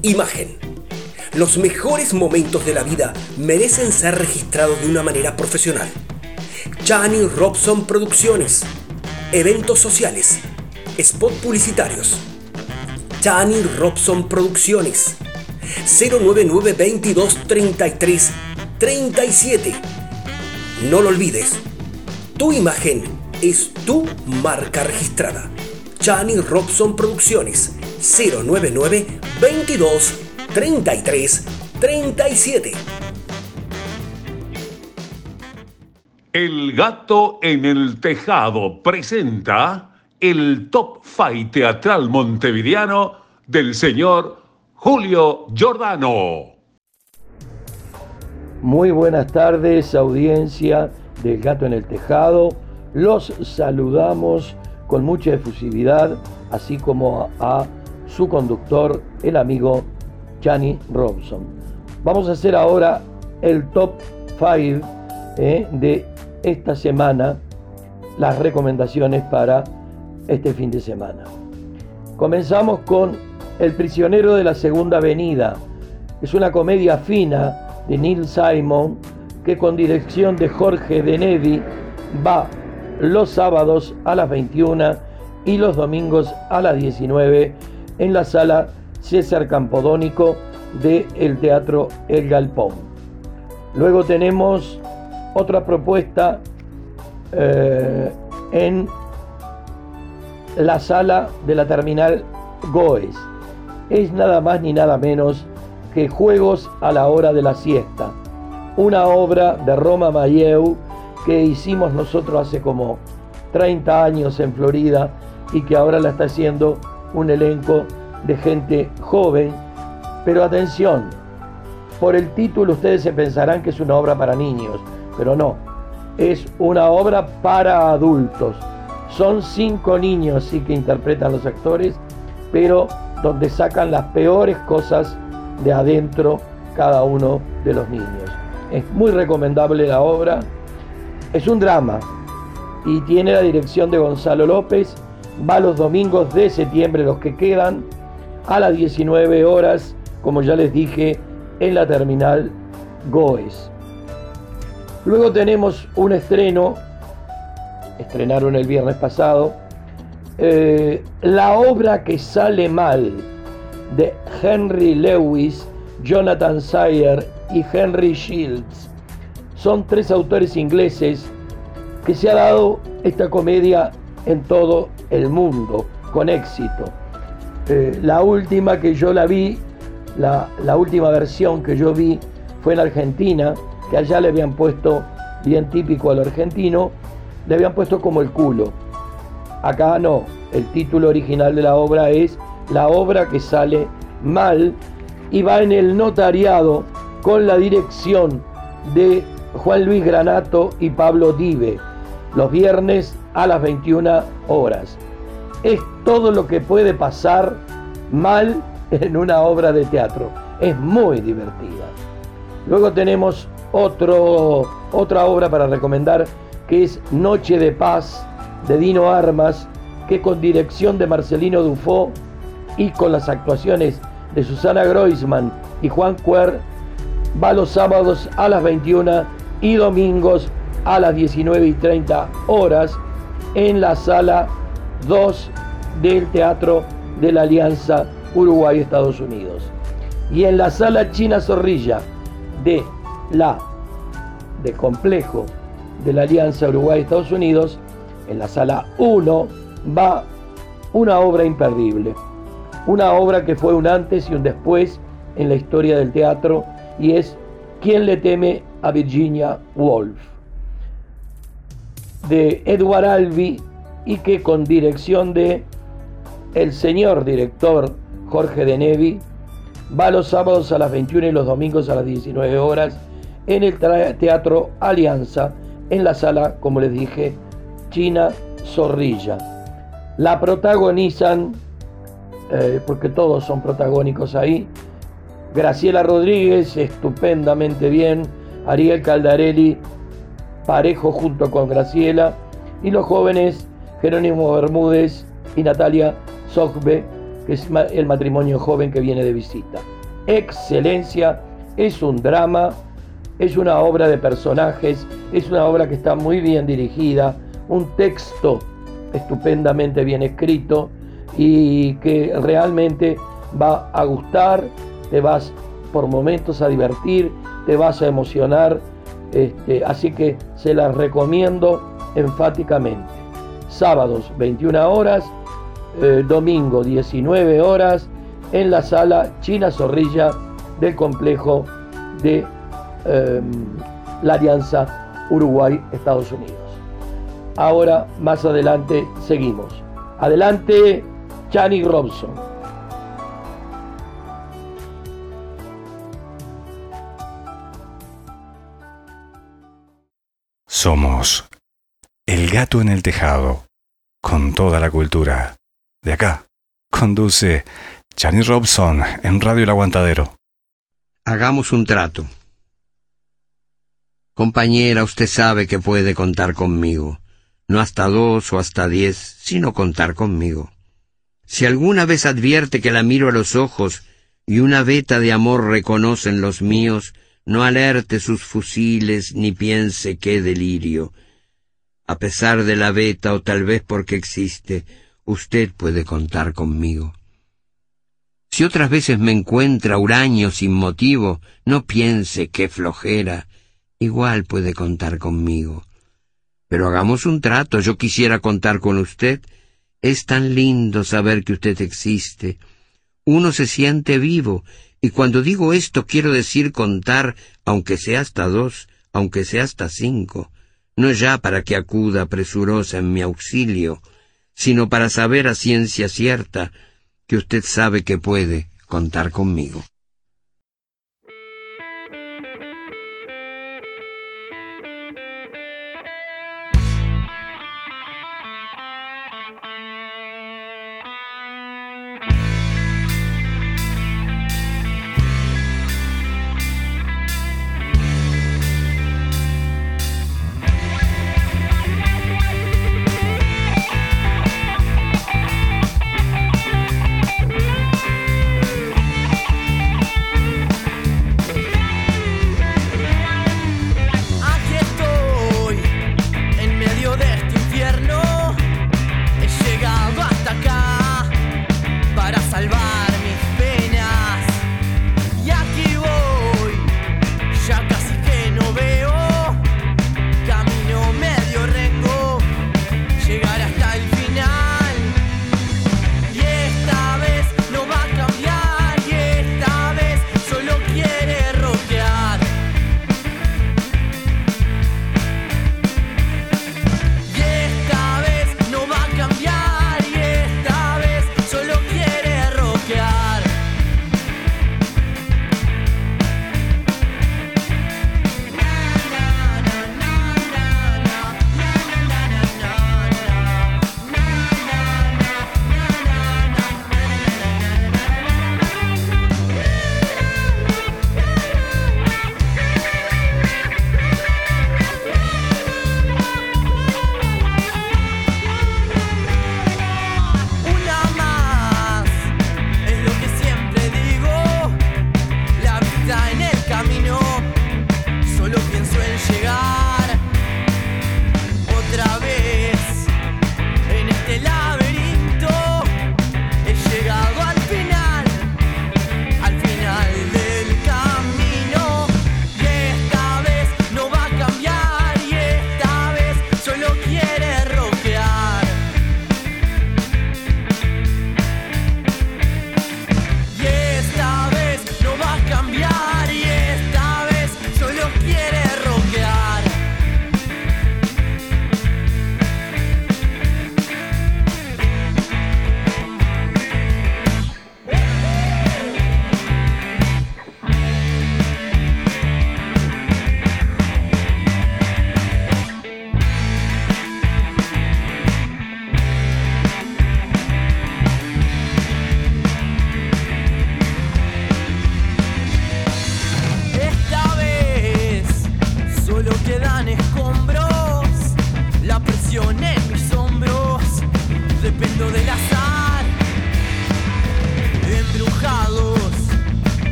imagen. Los mejores momentos de la vida merecen ser registrados de una manera profesional. Chani Robson Producciones. Eventos sociales. Spot publicitarios. Chani Robson Producciones. 099 22 33 37. No lo olvides. Tu imagen es tu marca registrada. Chani Robson Producciones 099 22 33 37. El gato en el tejado presenta el Top Fight teatral montevideano del señor Julio Giordano. Muy buenas tardes, audiencia del Gato en el Tejado. Los saludamos con mucha efusividad, así como a, su conductor, el amigo Chani Robson. Vamos a hacer ahora el top 5 eh, de esta semana, las recomendaciones para este fin de semana. Comenzamos con El prisionero de la Segunda Avenida. Es una comedia fina de Neil Simon que con dirección de Jorge Denedi va los sábados a las 21 y los domingos a las 19 en la sala César Campodónico del el Teatro El Galpón. Luego tenemos otra propuesta eh, en la sala de la terminal Goes. Es nada más ni nada menos que Juegos a la hora de la siesta, una obra de Roma Mayeu que hicimos nosotros hace como 30 años en Florida y que ahora la está haciendo un elenco de gente joven. Pero atención, por el título ustedes se pensarán que es una obra para niños, pero no, es una obra para adultos. Son cinco niños sí que interpretan los actores, pero donde sacan las peores cosas de adentro cada uno de los niños. Es muy recomendable la obra. Es un drama y tiene la dirección de Gonzalo López. Va los domingos de septiembre, los que quedan, a las 19 horas, como ya les dije, en la terminal Goes. Luego tenemos un estreno, estrenaron el viernes pasado, eh, La obra que sale mal de Henry Lewis, Jonathan Sayer y Henry Shields. Son tres autores ingleses que se ha dado esta comedia en todo el mundo con éxito. Eh, la última que yo la vi, la, la última versión que yo vi fue en Argentina, que allá le habían puesto, bien típico al argentino, le habían puesto como el culo. Acá no, el título original de la obra es La obra que sale mal y va en el notariado con la dirección de Juan Luis Granato y Pablo Dive, los viernes a las 21 horas. Es todo lo que puede pasar mal en una obra de teatro. Es muy divertida. Luego tenemos otra obra para recomendar que es Noche de Paz de Dino Armas, que con dirección de Marcelino Dufo y con las actuaciones de Susana Groisman y Juan Cuer va los sábados a las 21 y domingos a las 19 y 30 horas en la sala 2 del Teatro de la Alianza Uruguay-Estados Unidos. Y en la sala China Zorrilla de la de complejo de la Alianza Uruguay-Estados Unidos, en la sala 1 va una obra imperdible una obra que fue un antes y un después en la historia del teatro y es ¿Quién le teme a Virginia Woolf? de Edward Albee y que con dirección de el señor director Jorge de Nevi va los sábados a las 21 y los domingos a las 19 horas en el Teatro Alianza en la sala, como les dije, China Zorrilla. La protagonizan eh, porque todos son protagónicos ahí. Graciela Rodríguez, estupendamente bien. Ariel Caldarelli, parejo junto con Graciela. Y los jóvenes Jerónimo Bermúdez y Natalia Sogbe, que es el matrimonio joven que viene de visita. Excelencia, es un drama, es una obra de personajes, es una obra que está muy bien dirigida, un texto estupendamente bien escrito y que realmente va a gustar, te vas por momentos a divertir, te vas a emocionar, este, así que se las recomiendo enfáticamente. Sábados 21 horas, eh, domingo 19 horas, en la sala China Zorrilla del complejo de em, la Alianza Uruguay-Estados Unidos. Ahora, más adelante, seguimos. Adelante, Chani Robson. Somos El Gato en el Tejado, con toda la cultura. De acá, conduce Chani Robson en Radio El Aguantadero. Hagamos un trato. Compañera, usted sabe que puede contar conmigo no hasta dos o hasta diez, sino contar conmigo. Si alguna vez advierte que la miro a los ojos y una veta de amor reconocen los míos, no alerte sus fusiles ni piense qué delirio. A pesar de la veta o tal vez porque existe, usted puede contar conmigo. Si otras veces me encuentra huraño sin motivo, no piense qué flojera, igual puede contar conmigo. Pero hagamos un trato, yo quisiera contar con usted. Es tan lindo saber que usted existe. Uno se siente vivo, y cuando digo esto quiero decir contar, aunque sea hasta dos, aunque sea hasta cinco, no ya para que acuda presurosa en mi auxilio, sino para saber a ciencia cierta que usted sabe que puede contar conmigo.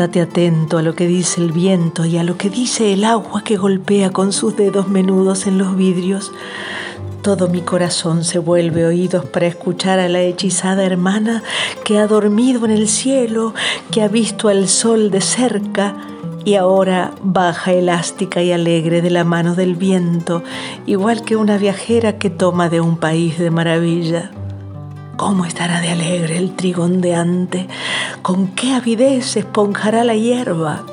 Estate atento a lo que dice el viento y a lo que dice el agua que golpea con sus dedos menudos en los vidrios. Todo mi corazón se vuelve oídos para escuchar a la hechizada hermana que ha dormido en el cielo, que ha visto al sol de cerca y ahora baja elástica y alegre de la mano del viento, igual que una viajera que toma de un país de maravilla. ¿Cómo estará de alegre el trigo ondeante? ¿Con qué avidez esponjará la hierba?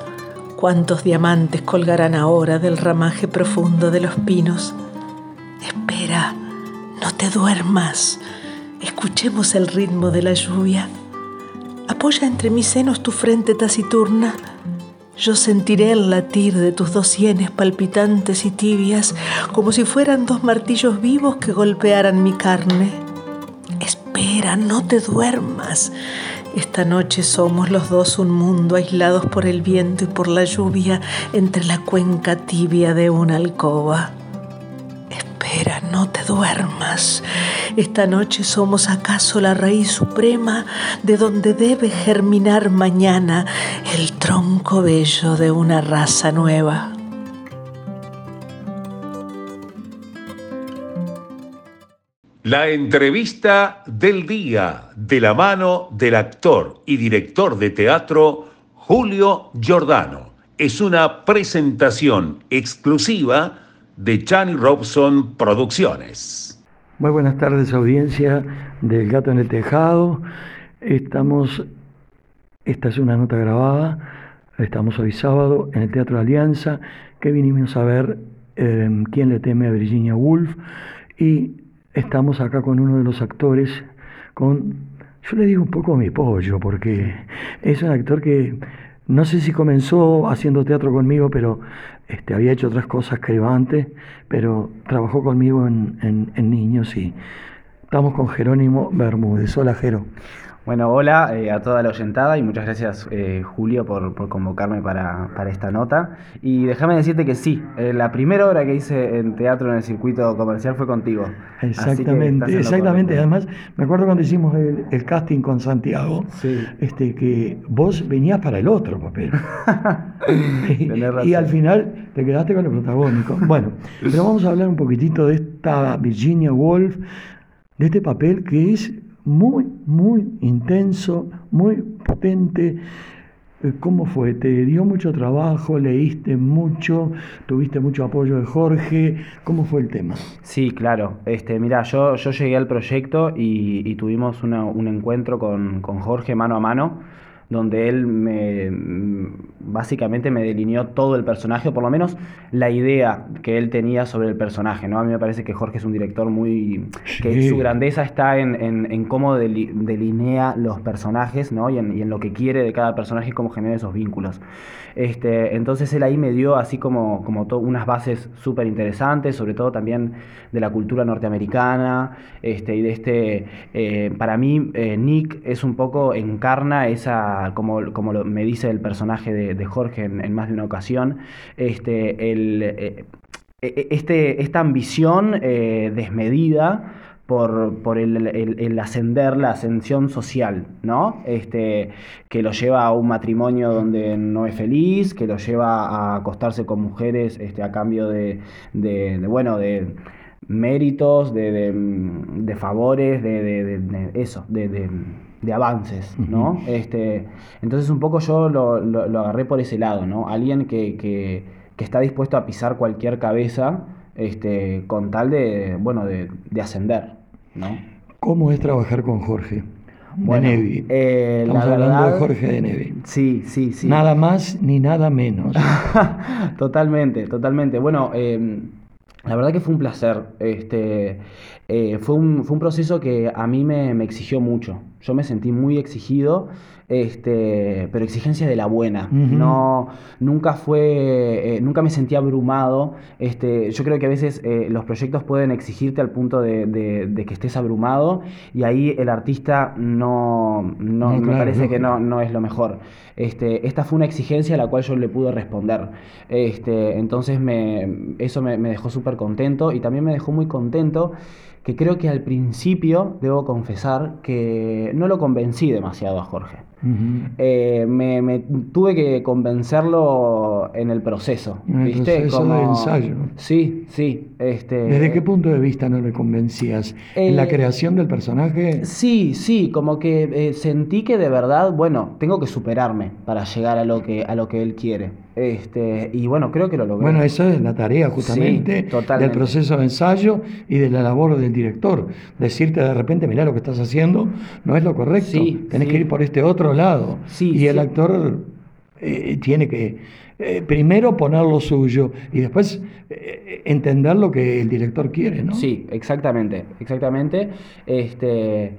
¿Cuántos diamantes colgarán ahora del ramaje profundo de los pinos? Espera, no te duermas. Escuchemos el ritmo de la lluvia. Apoya entre mis senos tu frente taciturna. Yo sentiré el latir de tus dos sienes palpitantes y tibias, como si fueran dos martillos vivos que golpearan mi carne. Espera, no te duermas. Esta noche somos los dos un mundo aislados por el viento y por la lluvia entre la cuenca tibia de una alcoba. Espera, no te duermas. Esta noche somos acaso la raíz suprema de donde debe germinar mañana el tronco bello de una raza nueva. La entrevista del día de la mano del actor y director de teatro Julio Giordano. Es una presentación exclusiva de Chani Robson Producciones. Muy buenas tardes audiencia del Gato en el Tejado. Estamos, esta es una nota grabada, estamos hoy sábado en el Teatro Alianza, que vinimos a ver eh, quién le teme a Virginia Woolf y estamos acá con uno de los actores, con, yo le digo un poco mi pollo, porque es un actor que no sé si comenzó haciendo teatro conmigo, pero este, había hecho otras cosas iba antes, pero trabajó conmigo en, en- en Niños y estamos con Jerónimo Bermúdez. Hola, Jero. Bueno, hola eh, a toda la oyentada y muchas gracias eh, Julio por, por convocarme para, para, esta nota. Y déjame decirte que sí, eh, la primera obra que hice en teatro en el circuito comercial fue contigo. Exactamente, exactamente. Además, me acuerdo cuando hicimos el, el casting con Santiago, este, que vos venías para el otro papel. y, y al final te quedaste con el protagónico. Bueno, pero vamos a hablar un poquitito de esta Virginia Woolf, de este papel que es muy, muy intenso, muy potente. Eh, ¿Cómo fue? ¿Te dio mucho trabajo? ¿Leíste mucho? ¿Tuviste mucho apoyo de Jorge? ¿Cómo fue el tema? Sí, claro. Este, mira, yo, yo llegué al proyecto y, tuvimos un encuentro con, con Jorge mano a mano donde él me básicamente me delineó todo el personaje, o por lo menos la idea que él tenía sobre el personaje. ¿no? A mí me parece que Jorge es un director muy. que su grandeza está en, en, en cómo delinea los personajes ¿no? y, en, y, en, lo que quiere de cada personaje y cómo genera esos vínculos. Este, entonces él ahí me dio así como, como unas bases súper interesantes, sobre todo también de la cultura norteamericana este, y de este. Eh, para mí, eh, Nick es un poco encarna esa como, como lo, me dice el personaje de, Jorge en, más de una ocasión, este, el, eh, este, esta ambición eh, desmedida por, por el, ascender, la ascensión social, ¿no? Este, que lo lleva a un matrimonio donde no es feliz, que lo lleva a acostarse con mujeres este, a cambio de, bueno, de méritos, de, de, de favores, de, de, eso, de, avances, ¿no? Uh -huh. este, entonces un poco yo lo, lo, lo, agarré por ese lado, ¿no? Alguien que, que, que está dispuesto a pisar cualquier cabeza este, con tal de, bueno, de, ascender, ¿no? ¿Cómo es trabajar con Jorge? Bueno, de Nevi. Eh, Estamos hablando verdad, de Jorge de Nevi. Sí, sí, sí. Nada más ni nada menos. totalmente, totalmente. Bueno, eh, la verdad que fue un placer. Este, eh, fue, un, fue un proceso que a mí me, me, exigió mucho. Yo me sentí muy exigido, este, pero exigencia de la buena. Uh -huh. No, nunca fue, eh, nunca me sentí abrumado. Este, yo creo que a veces eh, los proyectos pueden exigirte al punto de, de, de, que estés abrumado y ahí el artista no, no, no me claro, parece no. que no, no es lo mejor. Este, esta fue una exigencia a la cual yo le pude responder. Este, entonces me, eso me, me dejó súper contento y también me dejó muy contento que creo que al principio, debo confesar, que no lo convencí demasiado a Jorge. Uh -huh. eh, me, me, tuve que convencerlo en el proceso. En el ¿viste? proceso Como... de ensayo. Sí, sí. Este... ¿Desde qué punto de vista no le convencías? Eh... ¿En la creación del personaje? Sí, sí, como que eh, sentí que de verdad, bueno, tengo que superarme para llegar a lo que, a lo que él quiere. Este, y bueno, creo que lo logré. Bueno, esa es la tarea justamente sí, del proceso de ensayo y de la labor del director. Decirte de repente, mirá lo que estás haciendo, no es lo correcto. Sí, Tenés sí. que ir por este otro lado. Sí, y el actor eh, tiene que eh, primero poner lo suyo y después eh, entender lo que el director quiere, ¿no? Sí, exactamente, exactamente. Este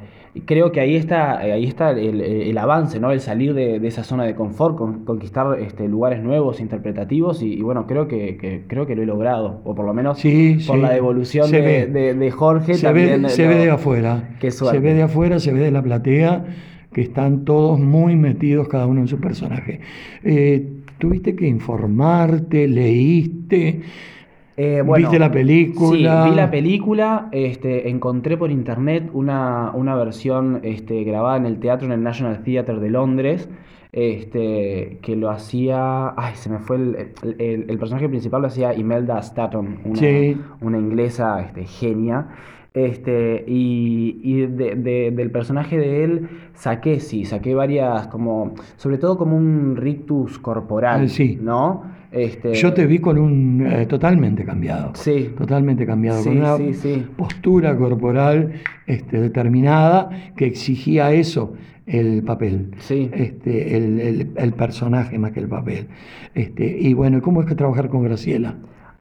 creo que ahí está, ahí está el, el avance, ¿no? El salir de, de, esa zona de confort, con, conquistar este, lugares nuevos, interpretativos, y, y bueno, creo que, que, creo que lo he logrado, o por lo menos sí, por sí. la evolución de, de, de, Jorge se también. Ve, se lo, ve de afuera. Qué. Se ve de afuera, se ve de la platea, que están todos muy metidos cada uno en su personaje. Eh, Tuviste que informarte, leíste. Eh, bueno, ¿Viste la película? Sí, vi la película, este, encontré por internet una, una versión este, grabada en el teatro, en el National Theatre de Londres, este, que lo hacía, ay, se me fue el, el, el personaje principal lo hacía Imelda Staton, una, sí. una inglesa este, genia. Este, y, y de, de, del personaje de él saqué, sí, saqué varias, como, sobre todo como un rictus corporal, sí. ¿no? Este... Yo te vi con un eh, totalmente cambiado. Sí. Totalmente cambiado. Sí, con una sí, sí. postura corporal este, determinada que exigía eso el papel. Sí. Este, el, el, el, personaje más que el papel. Este, y bueno, ¿cómo es que trabajar con Graciela?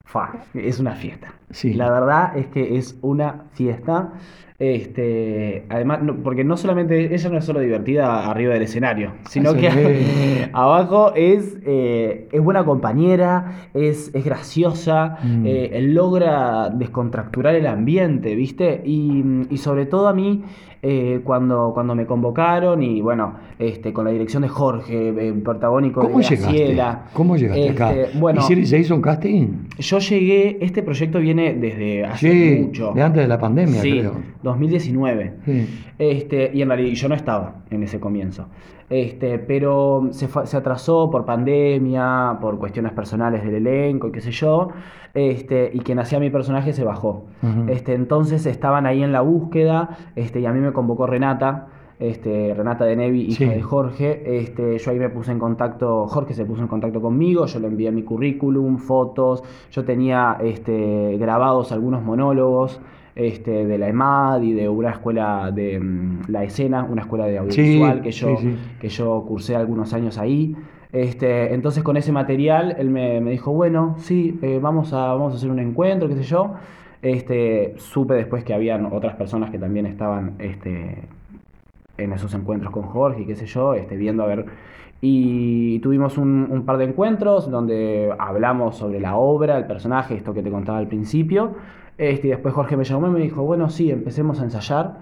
Fa, es una fiesta. Sí. La verdad es que es una fiesta. Este, además, no- porque no solamente ella no es solo divertida arriba del escenario, sino que es. abajo es, eh, es buena compañera, es, es graciosa, Mm. eh, logra descontracturar el ambiente, ¿viste? Y, y sobre todo a mí, eh, cuando, cuando me convocaron y bueno, este, con la dirección de Jorge, eh, protagónico ¿Cómo de? Graciela. ¿Cómo llegaste acá? Este, Bueno, ¿Hicieron- ¿Se hizo un casting? yo llegué, este proyecto viene desde hace Sí, mucho. de antes de la pandemia, Sí, creo. 2019. Sí. Este, y en realidad yo no estaba en ese comienzo. Este, pero se, fue- se atrasó por pandemia, por cuestiones personales del elenco y qué sé yo. Este, y quien hacía mi personaje se bajó. Este, entonces estaban ahí en la búsqueda, este, y a mí me convocó Renata, este, Renata de Nevi, hija Sí. de Jorge. Este, yo ahí me puse en contacto, Jorge se puso en contacto conmigo, yo le envié mi currículum, fotos, yo tenía este, grabados algunos monólogos este, de la EMAD y de una escuela de mm, la escena, una escuela de audiovisual Sí, que, yo, sí. que yo cursé algunos años ahí. Este, entonces con ese material él me, me dijo, bueno, sí, eh, vamos, a, vamos a hacer un encuentro, qué sé yo. Este, supe después que habían otras personas que también estaban este, en esos encuentros con Jorge qué sé yo, este, viendo a ver. Y tuvimos un, un par de encuentros donde hablamos sobre la obra, el personaje, esto que te contaba al principio. Este, y después Jorge me llamó y me dijo, bueno, sí, empecemos a ensayar.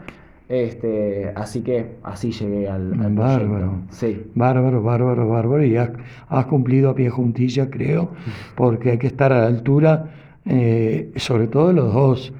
Este, así que así llegué al, al Bárbaro. Sí. Bárbaro, bárbaro, bárbaro. Y has, has cumplido a pie juntilla, creo, porque hay que estar a la altura, eh, sobre todo los dos.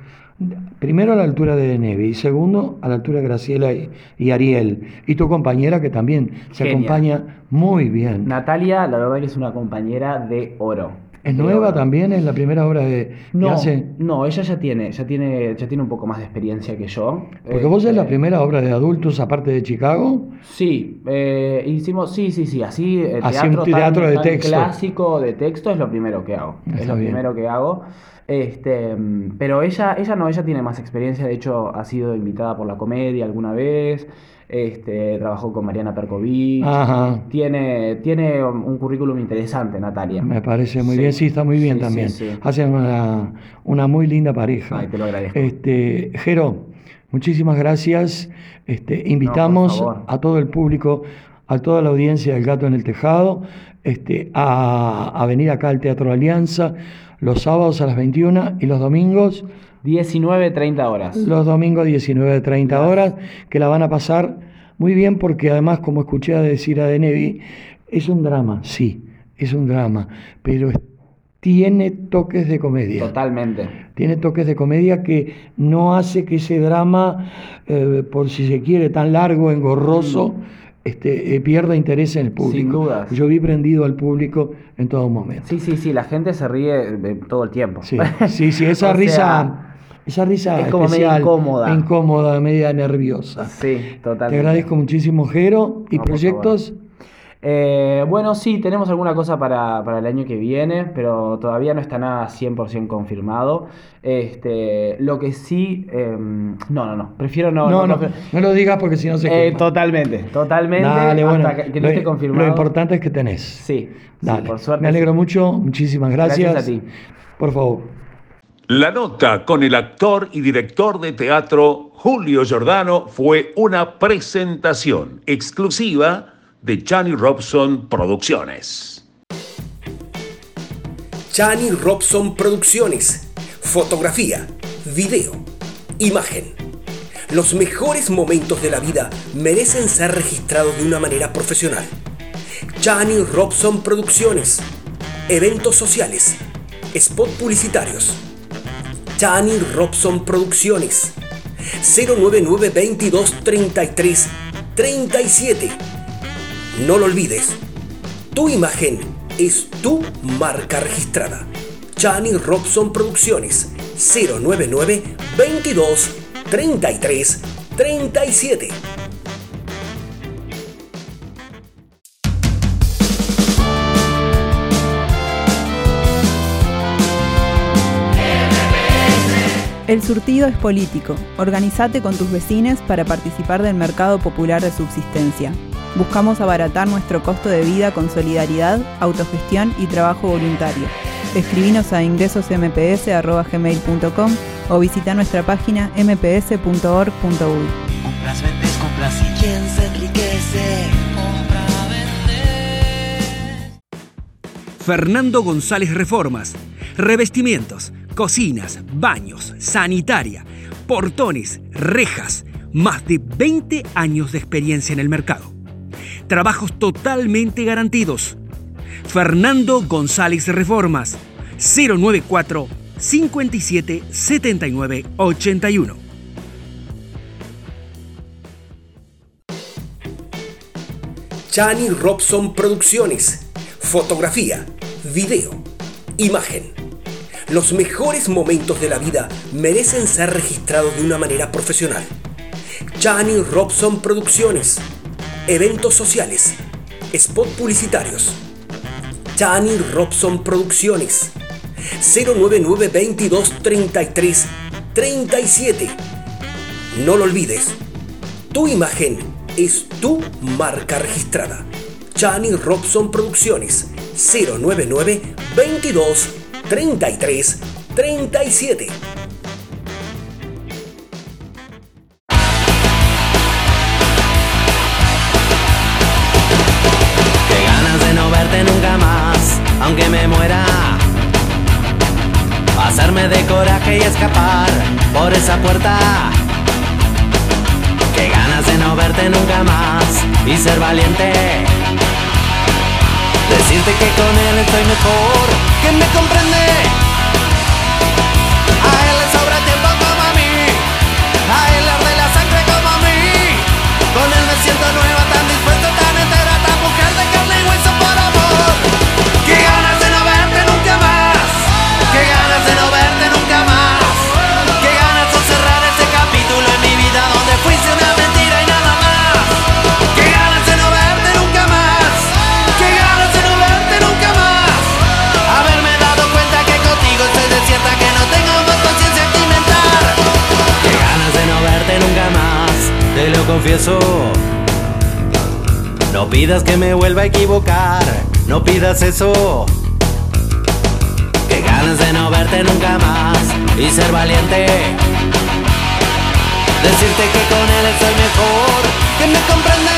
Primero a la altura de Nevi y segundo a la altura de Graciela y, y Ariel. Y tu compañera que también se acompaña muy bien. Natalia, la verdad que es una compañera de oro. ¿Es nueva también? ¿Es la primera obra de, que No, hace? no, ella ya tiene, ya tiene, ya tiene un poco más de experiencia que yo. Porque vos es la Este, primera obra de adultos aparte de Chicago. Sí, eh, hicimos, sí, sí, sí, así, eh, Así teatro, un teatro tan- de tan texto. clásico de texto es lo primero que hago, es lo bien. primero que hago. Este, mm, pero ella, ella no, ella tiene más experiencia, de hecho ha sido invitada por la comedia alguna vez, este, trabajó con Mariana Perkovic, Ajá. tiene, tiene un currículum interesante, Natalia. Me parece muy Sí. bien, sí, está muy bien Sí, también. sí. Hacen una, una muy linda pareja. Ay, te lo agradezco. Este, Jero, muchísimas gracias. Este, invitamos a todo el público, a toda la audiencia del Gato en el Tejado, este, a, a venir acá al Teatro Alianza los sábados a las 21 y los domingos, 19, 30 horas. los domingos 19 30 horas, que la van a pasar muy bien porque además, como escuché a decir a Denevi, es un drama, sí, es un drama, pero tiene toques de comedia. Totalmente. Tiene toques de comedia que no hace que ese drama, eh, por si se quiere, tan largo, engorroso, este, eh, pierda interés en el público. Sin dudas. Yo vi prendido al público en todo momento. Sí, sí, sí, la gente se ríe de todo el tiempo. Sí, sí, sí, esa risa, sea, esa risa es como medio especial, incómoda. incómoda, media nerviosa. Sí, totalmente. Te agradezco muchísimo, Jero. ¿Y No, proyectos? Eh, bueno, sí, tenemos alguna cosa para, para el año que viene, pero todavía no está nada 100% confirmado. Este, lo que sí... eh, no, no, no, prefiero no... No, no, no- no lo digas porque si no se Eh, totalmente, totalmente. Dale, hasta bueno, que, que no lo, esté confirmado. lo importante es que tenés. Sí, sí, Dale. por suerte. Me alegro mucho, muchísimas gracias. Gracias a ti. Por favor. La nota con el actor y director de teatro Julio Giordano fue una presentación exclusiva de Chani Robson Producciones. Chani Robson Producciones. Fotografía, video, imagen. Los mejores momentos de la vida merecen ser registrados de una manera profesional. Chani Robson Producciones. Eventos sociales. Spot publicitarios. Chani Robson Producciones. 099 22 33 37. No lo olvides. Tu imagen es tu marca registrada. Chani Robson Producciones 099 22 33 37. El surtido es político. Organizate con tus vecinos para participar del mercado popular de subsistencia. Buscamos abaratar nuestro costo de vida con solidaridad, autogestión y trabajo voluntario. Escribinos a ingresosmps.gmail.com o visita nuestra página mps.org.uy. Compras, vendes, compras y quién se enriquece. Compra, Fernando González Reformas. Revestimientos, cocinas, baños, sanitaria, portones, rejas. Más de 20 años de experiencia en el mercado. Trabajos totalmente garantidos. Fernando González Reformas. 094 57 79 81. Chani Robson Producciones. Fotografía, video, imagen. Los mejores momentos de la vida merecen ser registrados de una manera profesional. Chani Robson Producciones. Eventos sociales. Spot publicitarios. Chani Robson Producciones. 099 22 33 37. No lo olvides. Tu imagen es tu marca registrada. Chani Robson Producciones 099 22 33 37. Qué ganas de no verte nunca más, aunque me muera. Hacerme de coraje y escapar por esa puerta. Qué ganas de no verte nunca más y ser valiente. Decirte que con él estoy mejor, que me comprende. A él le sobra tiempo como a mí, a él le arde la sangre como a mí. Con él me siento nueva, No pidas que me vuelva a equivocar, no pidas eso. Qué ganas de no verte nunca más y ser valiente. Decirte que con él estoy mejor, que me comprende.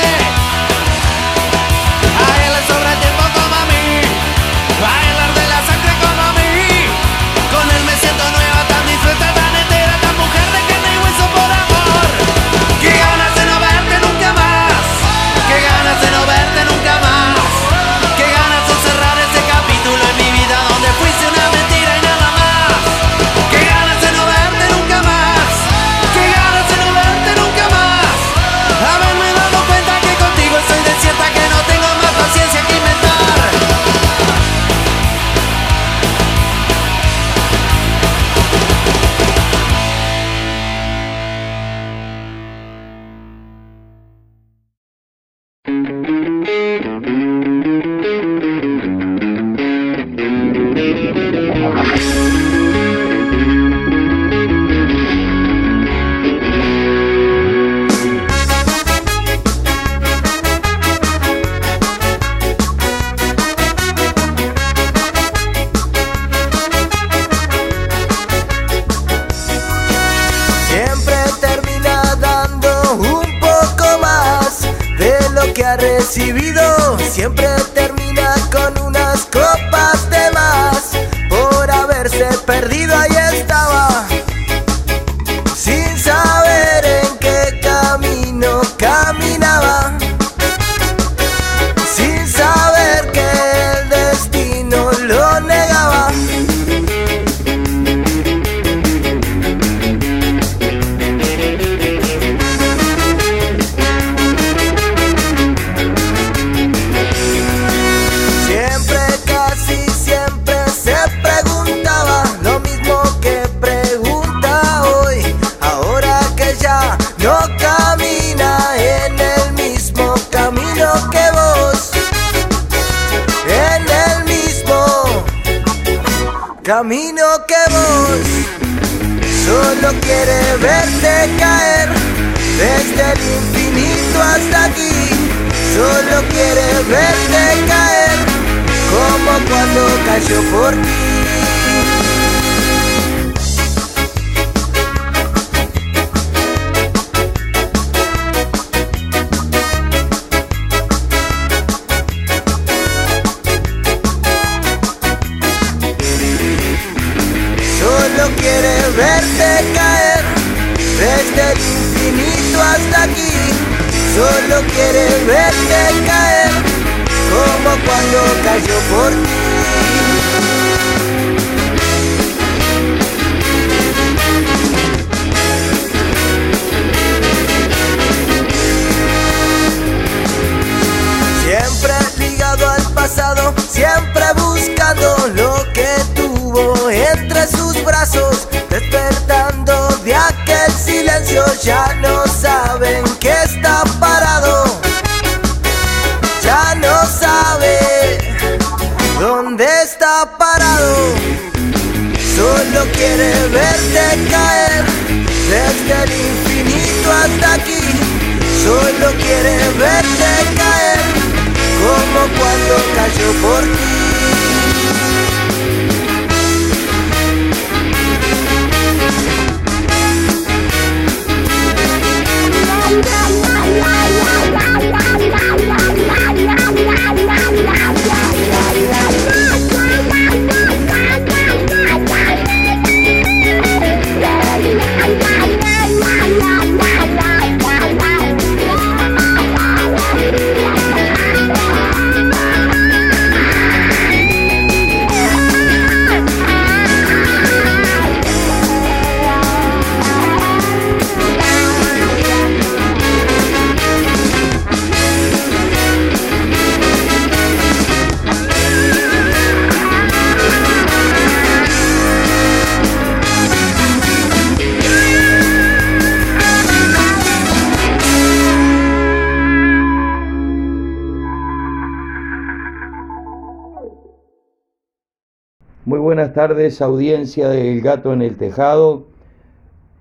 Camino que vos. Solo quiere verte caer desde el infinito hasta aquí. Solo quiere verte caer como cuando cayó por ti. Solo quiere verte caer, como cuando cayó por ti. Siempre ligado al pasado, siempre buscando lo que tuvo entre sus brazos, despertando de aquel silencio, ya no quiere verte caer desde el infinito hasta aquí, solo quiere verte caer como cuando cayó por ti. Tardes, audiencia del Gato en el Tejado.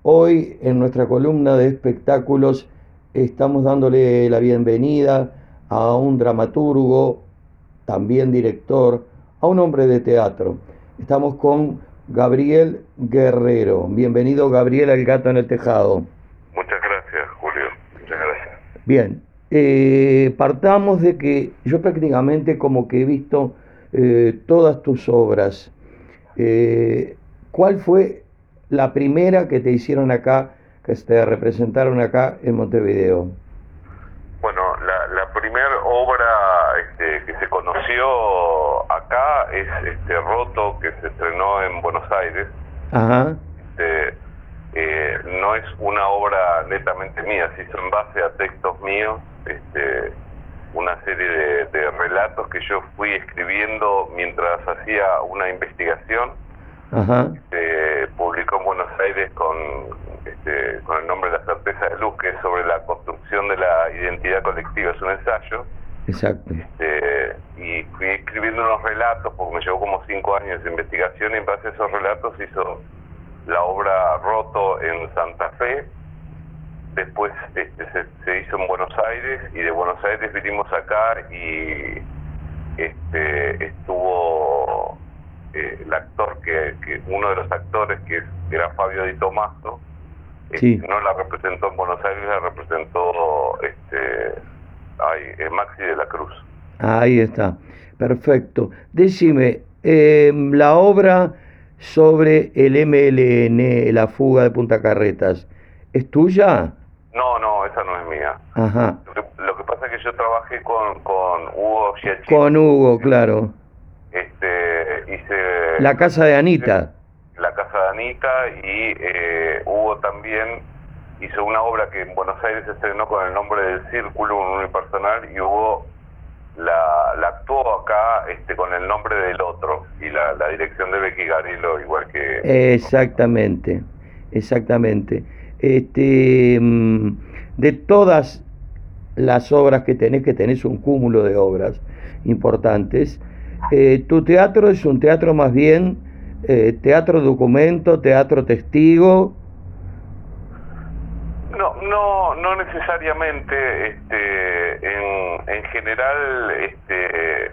Hoy en nuestra columna de espectáculos estamos dándole la bienvenida a un dramaturgo, también director, a un hombre de teatro. Estamos con Gabriel Guerrero. Bienvenido Gabriel al Gato en el Tejado. Muchas gracias, Julio. Muchas gracias. Bien, eh, partamos de que yo prácticamente como que he visto eh, todas tus obras. Eh, ¿Cuál fue la primera que te hicieron acá, que te representaron acá en Montevideo? Bueno, la, la primera obra este, que se conoció acá es este Roto, que se estrenó en Buenos Aires. Ajá. Este, eh, no es una obra netamente mía, se hizo en base a textos míos, este, una serie de, de relatos que yo fui escribiendo mientras hacía una investigación. Ajá. Se publicó en Buenos Aires con, este, con el nombre La certeza de luz, que es sobre la construcción de la identidad colectiva, es un ensayo. Exacto. Este, y fui escribiendo unos relatos, porque me llevó como cinco años de investigación, y en base a esos relatos hizo la obra Roto en Santa Fe. Después este, se, se hizo en Buenos Aires, y de Buenos Aires vinimos acá y este, estuvo eh, el actor que, que uno de los actores que era Fabio Di Tomaso Sí. no la representó en Buenos Aires la representó este ay, eh, Maxi de la Cruz Ahí está. Perfecto. Decime, eh, la obra sobre el MLN, la fuga de Punta Carretas, ¿es tuya? No no esa no es mía Ajá. lo que, lo que pasa es que yo trabajé con, con Hugo Giacchini Con Hugo, claro. este hice La casa de Anita. la casa de Anita y eh, Hugo también hizo una obra que en Buenos Aires se estrenó con el nombre del Círculo, un unipersonal, y Hugo la, la actuó acá este, con el nombre del otro y la, la dirección de Becky Garilo, igual que... Exactamente, exactamente. Este, mm, de todas las obras que tenés, que tenés un cúmulo de obras importantes, eh, tu teatro es un teatro más bien eh, teatro documento, teatro testigo. No, no, no necesariamente. Este, en, en general, este,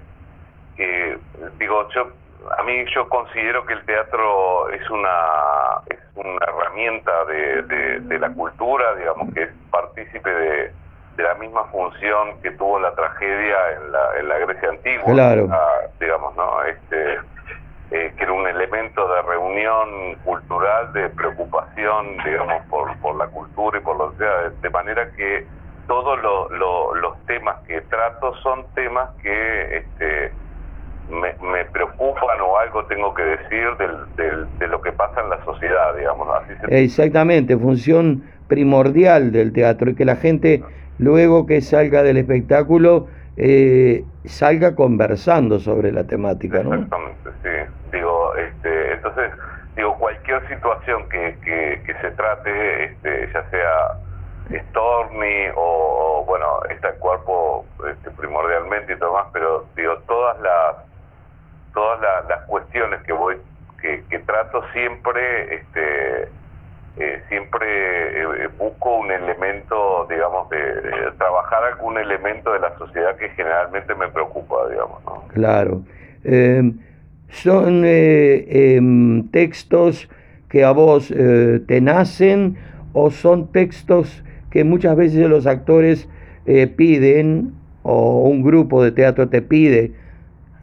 eh, digo, yo, a mí yo considero que el teatro es una, es una herramienta de, de, de la cultura, digamos, que es partícipe de, de la misma función que tuvo la tragedia en la, en la Grecia antigua. Claro. Ah, digamos, ¿no? Este, eh, que era un elemento de reunión cultural, de preocupación, digamos, por, por la cultura y por lo que sea, de, de manera que todos lo- lo- los temas que trato son temas que este, me, me preocupan o algo tengo que decir del, del- de lo que pasa en la sociedad, digamos. Así se- Exactamente, función primordial del teatro y que la gente luego que salga del espectáculo eh, salga conversando sobre la temática, ¿no? Exactamente, sí. Digo, este, entonces, digo, cualquier situación que, que, que se trate, este, ya sea Stormy o, o, bueno, está el cuerpo este, primordialmente y todo más, pero digo, todas las todas la- las cuestiones que voy que, que trato siempre este eh, siempre eh, busco un elemento digamos de, trabajar algún elemento de la sociedad que generalmente me preocupa digamos ¿no? Claro. Eh, son em, textos que a vos eh, te nacen o son textos que muchas veces los actores piden o un grupo de teatro te pide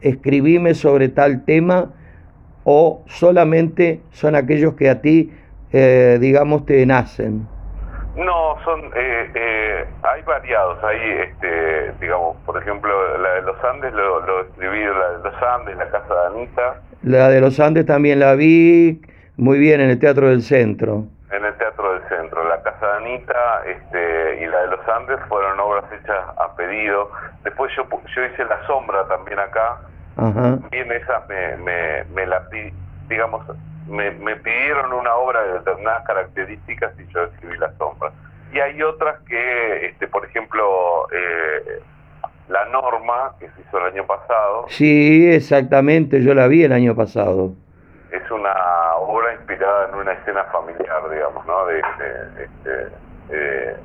escribime sobre tal tema o solamente son aquellos que a ti eh, digamos te nacen. No, son, eh, eh, hay variados, hay, este, digamos, por ejemplo, la de los Andes lo, lo escribí, la de los Andes, la casa de Anita, La de los Andes también la vi muy bien en el Teatro del Centro. en el Teatro del Centro, la casa de Anita este, y la de los Andes fueron obras hechas a pedido. Después yo, yo hice La Sombra también acá, Ajá. bien esa me, me, me la digamos, me, me pidieron una obra de determinadas características y yo escribí La Sombra. Y hay otras que, este, por ejemplo, eh, La Norma, que se hizo el año pasado, Sí, exactamente, yo la vi el año pasado. Es una obra inspirada en una escena familiar, digamos, ¿no? De, de, este, eh,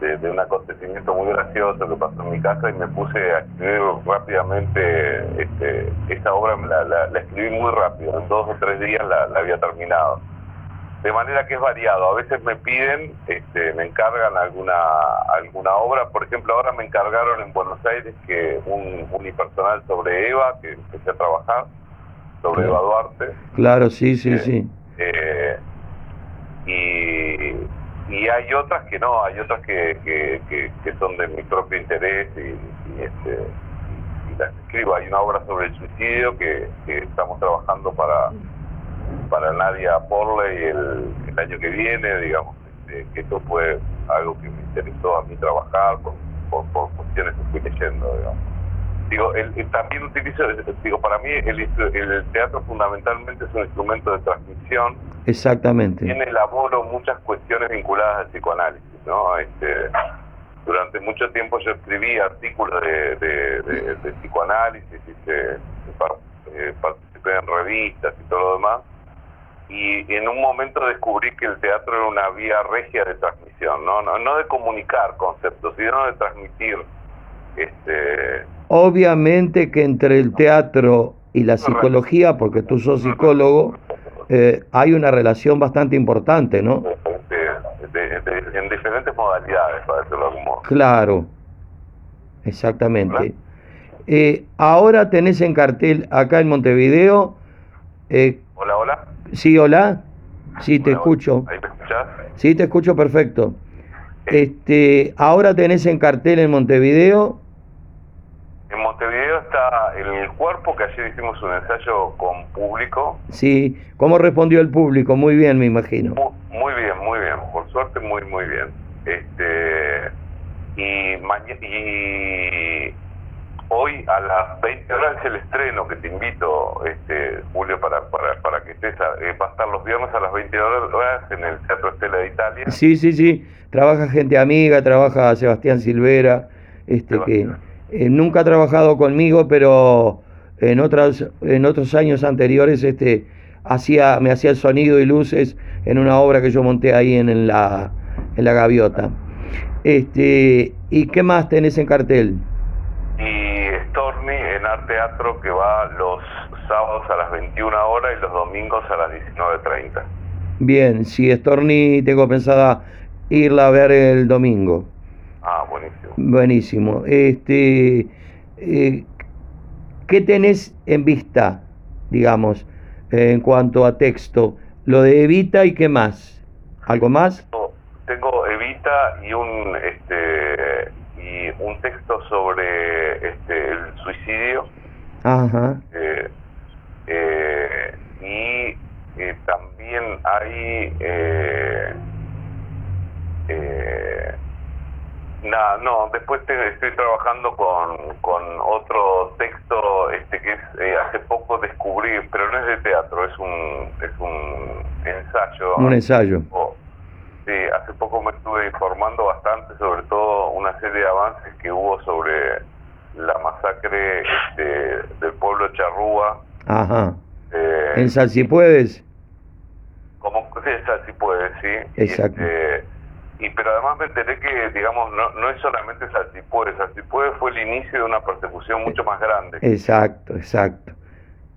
de- de un acontecimiento muy gracioso que pasó en mi casa y me puse a escribir rápidamente este, esa obra, la, la- la escribí muy rápido, en dos o tres días la, la había terminado. De manera que es variado, a veces me piden, este, me encargan alguna alguna obra, por ejemplo ahora me encargaron en Buenos Aires que un unipersonal sobre Eva, que empecé a trabajar, sobre Eva Duarte, Claro, sí, sí, sí. eh, y, y hay otras que no, hay otras que, que, que- que son de mi propio interés y, y, este, y las escribo. Hay una obra sobre el suicidio que, que estamos trabajando para, para Nadia Porley el, el año que viene, digamos, este, que esto fue algo que me interesó a mí trabajar por, por, por cuestiones que fui leyendo, digamos. Digo, el- el- también utilizo, digo, para mí el, teatro fundamentalmente es un instrumento de transmisión Exactamente. tiene elaboro muchas cuestiones vinculadas al psicoanálisis, ¿no? Este, durante mucho tiempo yo escribí artículos de, de- de- de psicoanálisis, hice- eh, participé en revistas y todo lo demás, y en un momento descubrí que el teatro era una vía regia de transmisión, no, no, no de comunicar conceptos, sino de transmitir este, Obviamente que entre el teatro y la psicología, porque tú sos psicólogo, eh, hay una relación bastante importante, ¿no? de- de- de- en diferentes modalidades, para decirlo de algún modo. Claro, exactamente. Eh, ahora tenés en cartel acá en Montevideo. eh, Hola, hola. sí, hola. Sí, te escucho. ¿Ahí me escuchás? Sí, te escucho perfecto. Este, ahora tenés en cartel en Montevideo. En Montevideo está el cuerpo, que ayer hicimos un ensayo con público. Sí, ¿cómo respondió el público? Muy bien, me imagino. Mu- Muy bien, muy bien. Por suerte, muy, muy bien. Este, y, y hoy a las 20 horas es el estreno, que te invito, este, Julio, para, para, para que estés. a- eh, va a estar los viernes a las 20 horas en el Teatro Estela de Italia. Sí, sí, sí. Trabaja gente amiga, trabaja Sebastián Silvera, este que eh, nunca ha trabajado conmigo, pero en otras, en otros años anteriores, este, hacía, me hacía el sonido y luces en una obra que yo monté ahí en, en la, en la gaviota. Este, ¿y qué más tenés en cartel? y Stormy en Arte Teatro que va los sábados a las 21 horas y los domingos a las 19.30. Bien, si Storni tengo pensada irla a ver el domingo. Ah, buenísimo. Buenísimo. Este, eh, ¿Qué tenés en vista, digamos, eh, en cuanto a texto? Lo de Evita y qué más. ¿Algo más? Tengo Evita y un este un texto sobre este, el suicidio Ajá. eh, eh, y eh, también hay nada no después te- estoy trabajando con, con otro texto este que es eh, hace poco descubrí pero no es de teatro es un es un ensayo Un ensayo. Sí, hace poco me estuve informando bastante, sobre todo una serie de avances que hubo sobre la masacre este, del pueblo Charrúa. Ajá. Eh, En Salsipuedes. como esa si puede, sí. Y, Exacto. este, y pero además me enteré que, digamos, no, no es solamente Salsipuedes. Salsipuedes fue el inicio de una persecución mucho más grande. Exacto, exacto.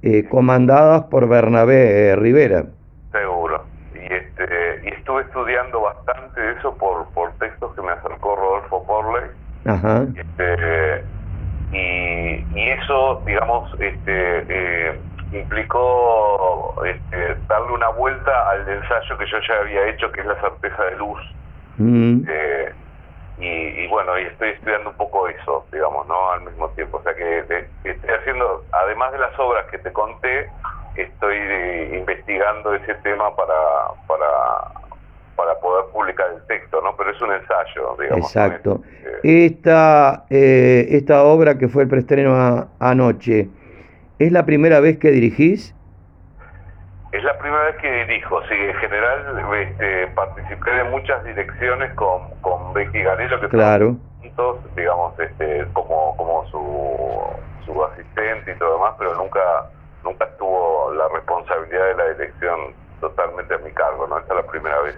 Eh, comandadas por Bernabé eh, Rivera. Seguro. Y, este, y estuve estudiando bastante de eso por, por textos que me acercó Rodolfo Porley. Ajá. Este, y, y eso, digamos, este, eh, implicó este, darle una vuelta al ensayo que yo ya había hecho, que es la certeza de luz. Mm, Eh, y, y bueno, y estoy estudiando un poco eso, digamos, ¿no? Al mismo tiempo. O sea que eh, estoy haciendo, además de las obras que te conté, estoy eh, investigando ese tema para, para, para poder publicar el texto, ¿no? Pero es un ensayo, digamos. exacto. Esta, eh, esta obra que fue el preestreno a- anoche, ¿es la primera vez que dirigís? Es la primera vez que dirijo, sí, en general este, participé de muchas direcciones con, con Becky Garello, que Claro. juntos, digamos, este, como, como su, su asistente y todo demás, pero nunca, nunca estuvo la responsabilidad de la dirección totalmente a mi cargo, ¿no? Esta es la primera vez.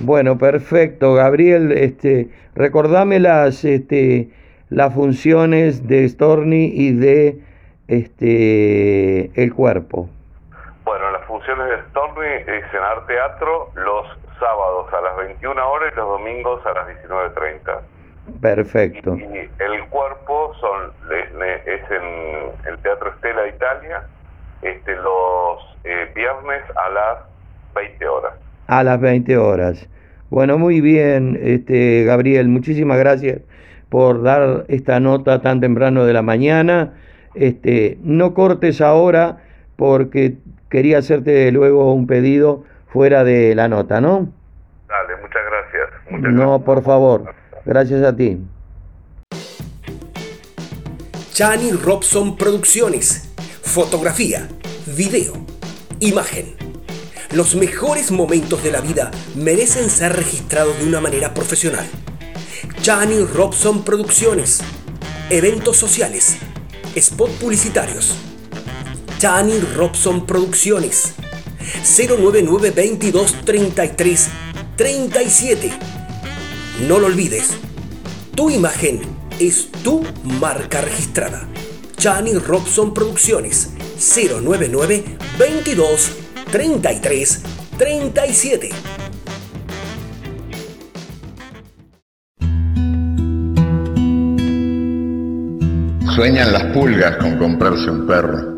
Bueno, perfecto, Gabriel. Este, recordame las, este, las funciones de Storni y de este, el cuerpo. Funciones de Stormy es en Art Teatro los sábados a las 21 horas y los domingos a las 19.30. Perfecto. Y el cuerpo son es, es en el Teatro Estela Italia este, los eh, viernes a las 20 horas. A las 20 horas. Bueno, muy bien, este, Gabriel, muchísimas gracias por dar esta nota tan temprano de la mañana. Este, no cortes ahora porque quería hacerte luego un pedido fuera de la nota, ¿no? Dale, muchas gracias. Muchas No, por favor. Gracias a ti. Chani Robson Producciones. Fotografía, video, imagen. Los mejores momentos de la vida merecen ser registrados de una manera profesional. Chani Robson Producciones. Eventos sociales. Spot publicitarios. Chani Robson Producciones. 099 22 33 37. No lo olvides. Tu imagen es tu marca registrada. Chani Robson Producciones 099 22 33 37. Sueñan las pulgas con comprarse un perro.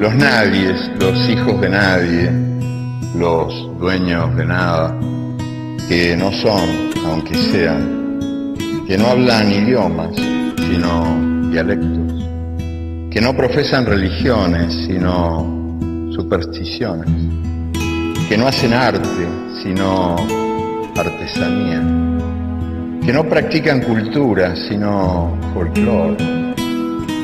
Los nadies, los hijos de nadie, los dueños de nada, que no son, aunque sean, que no hablan idiomas, sino dialectos, que no profesan religiones, sino supersticiones, que no hacen arte, sino artesanía, que no practican cultura, sino folclore,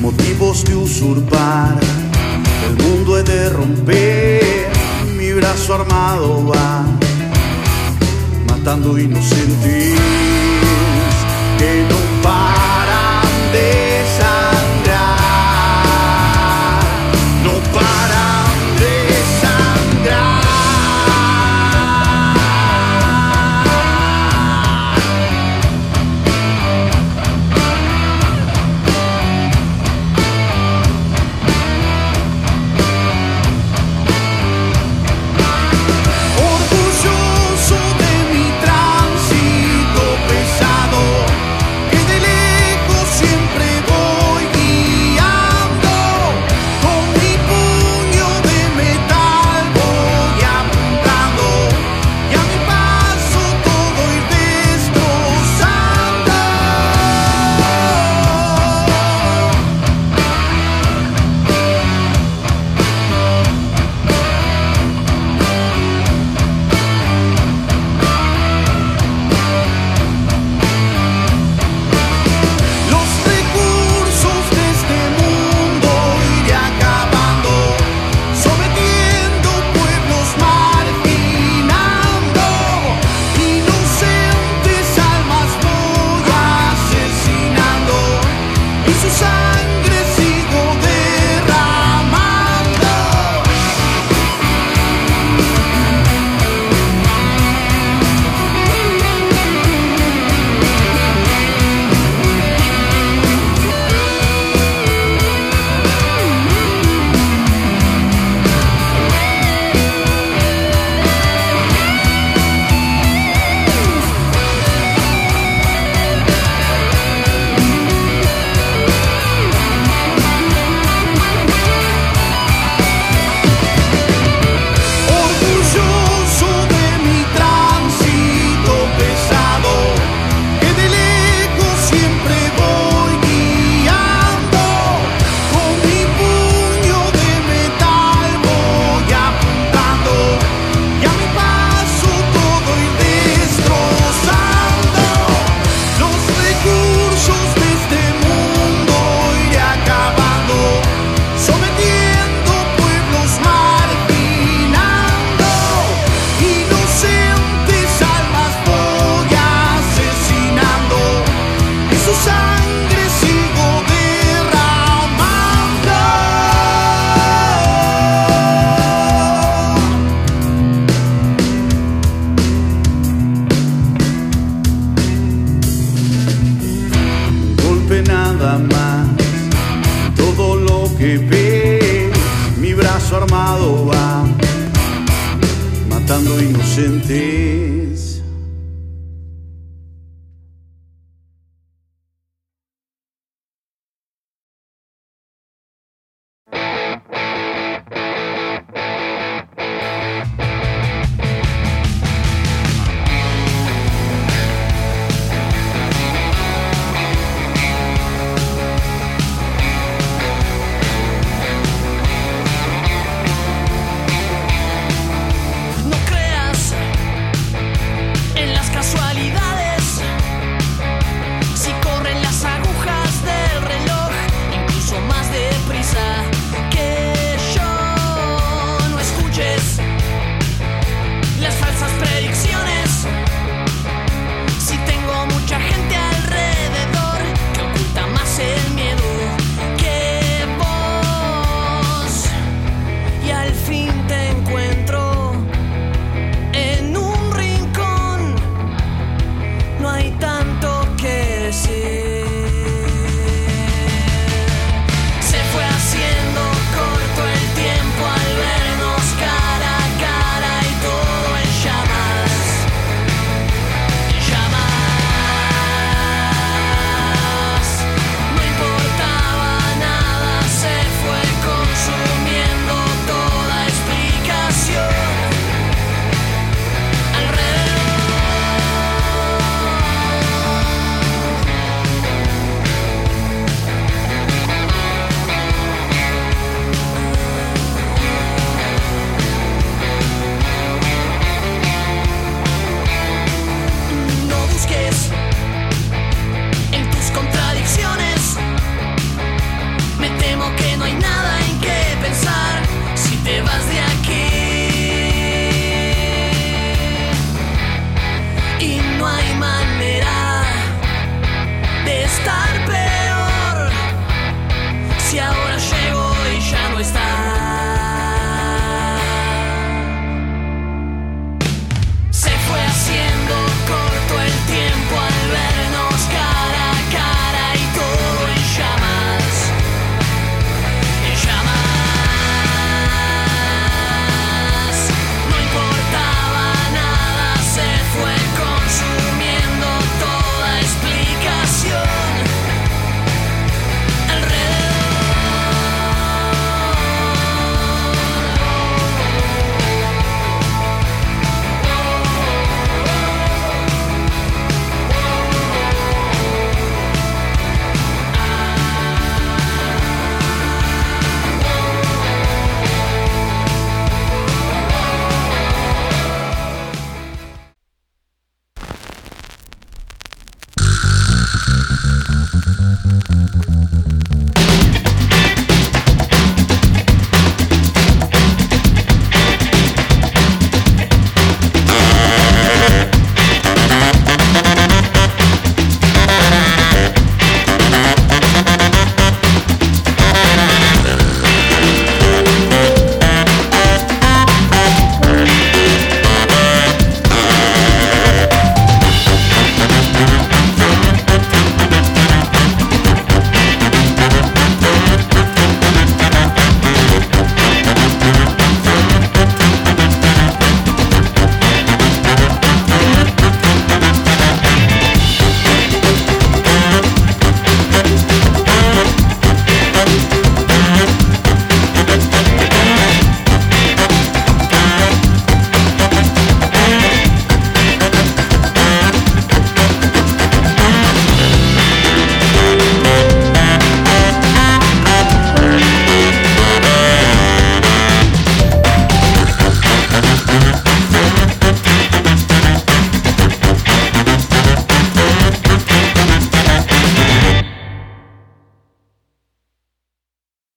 motivos de usurpar, el mundo es de romper, mi brazo armado va matando inocentes que no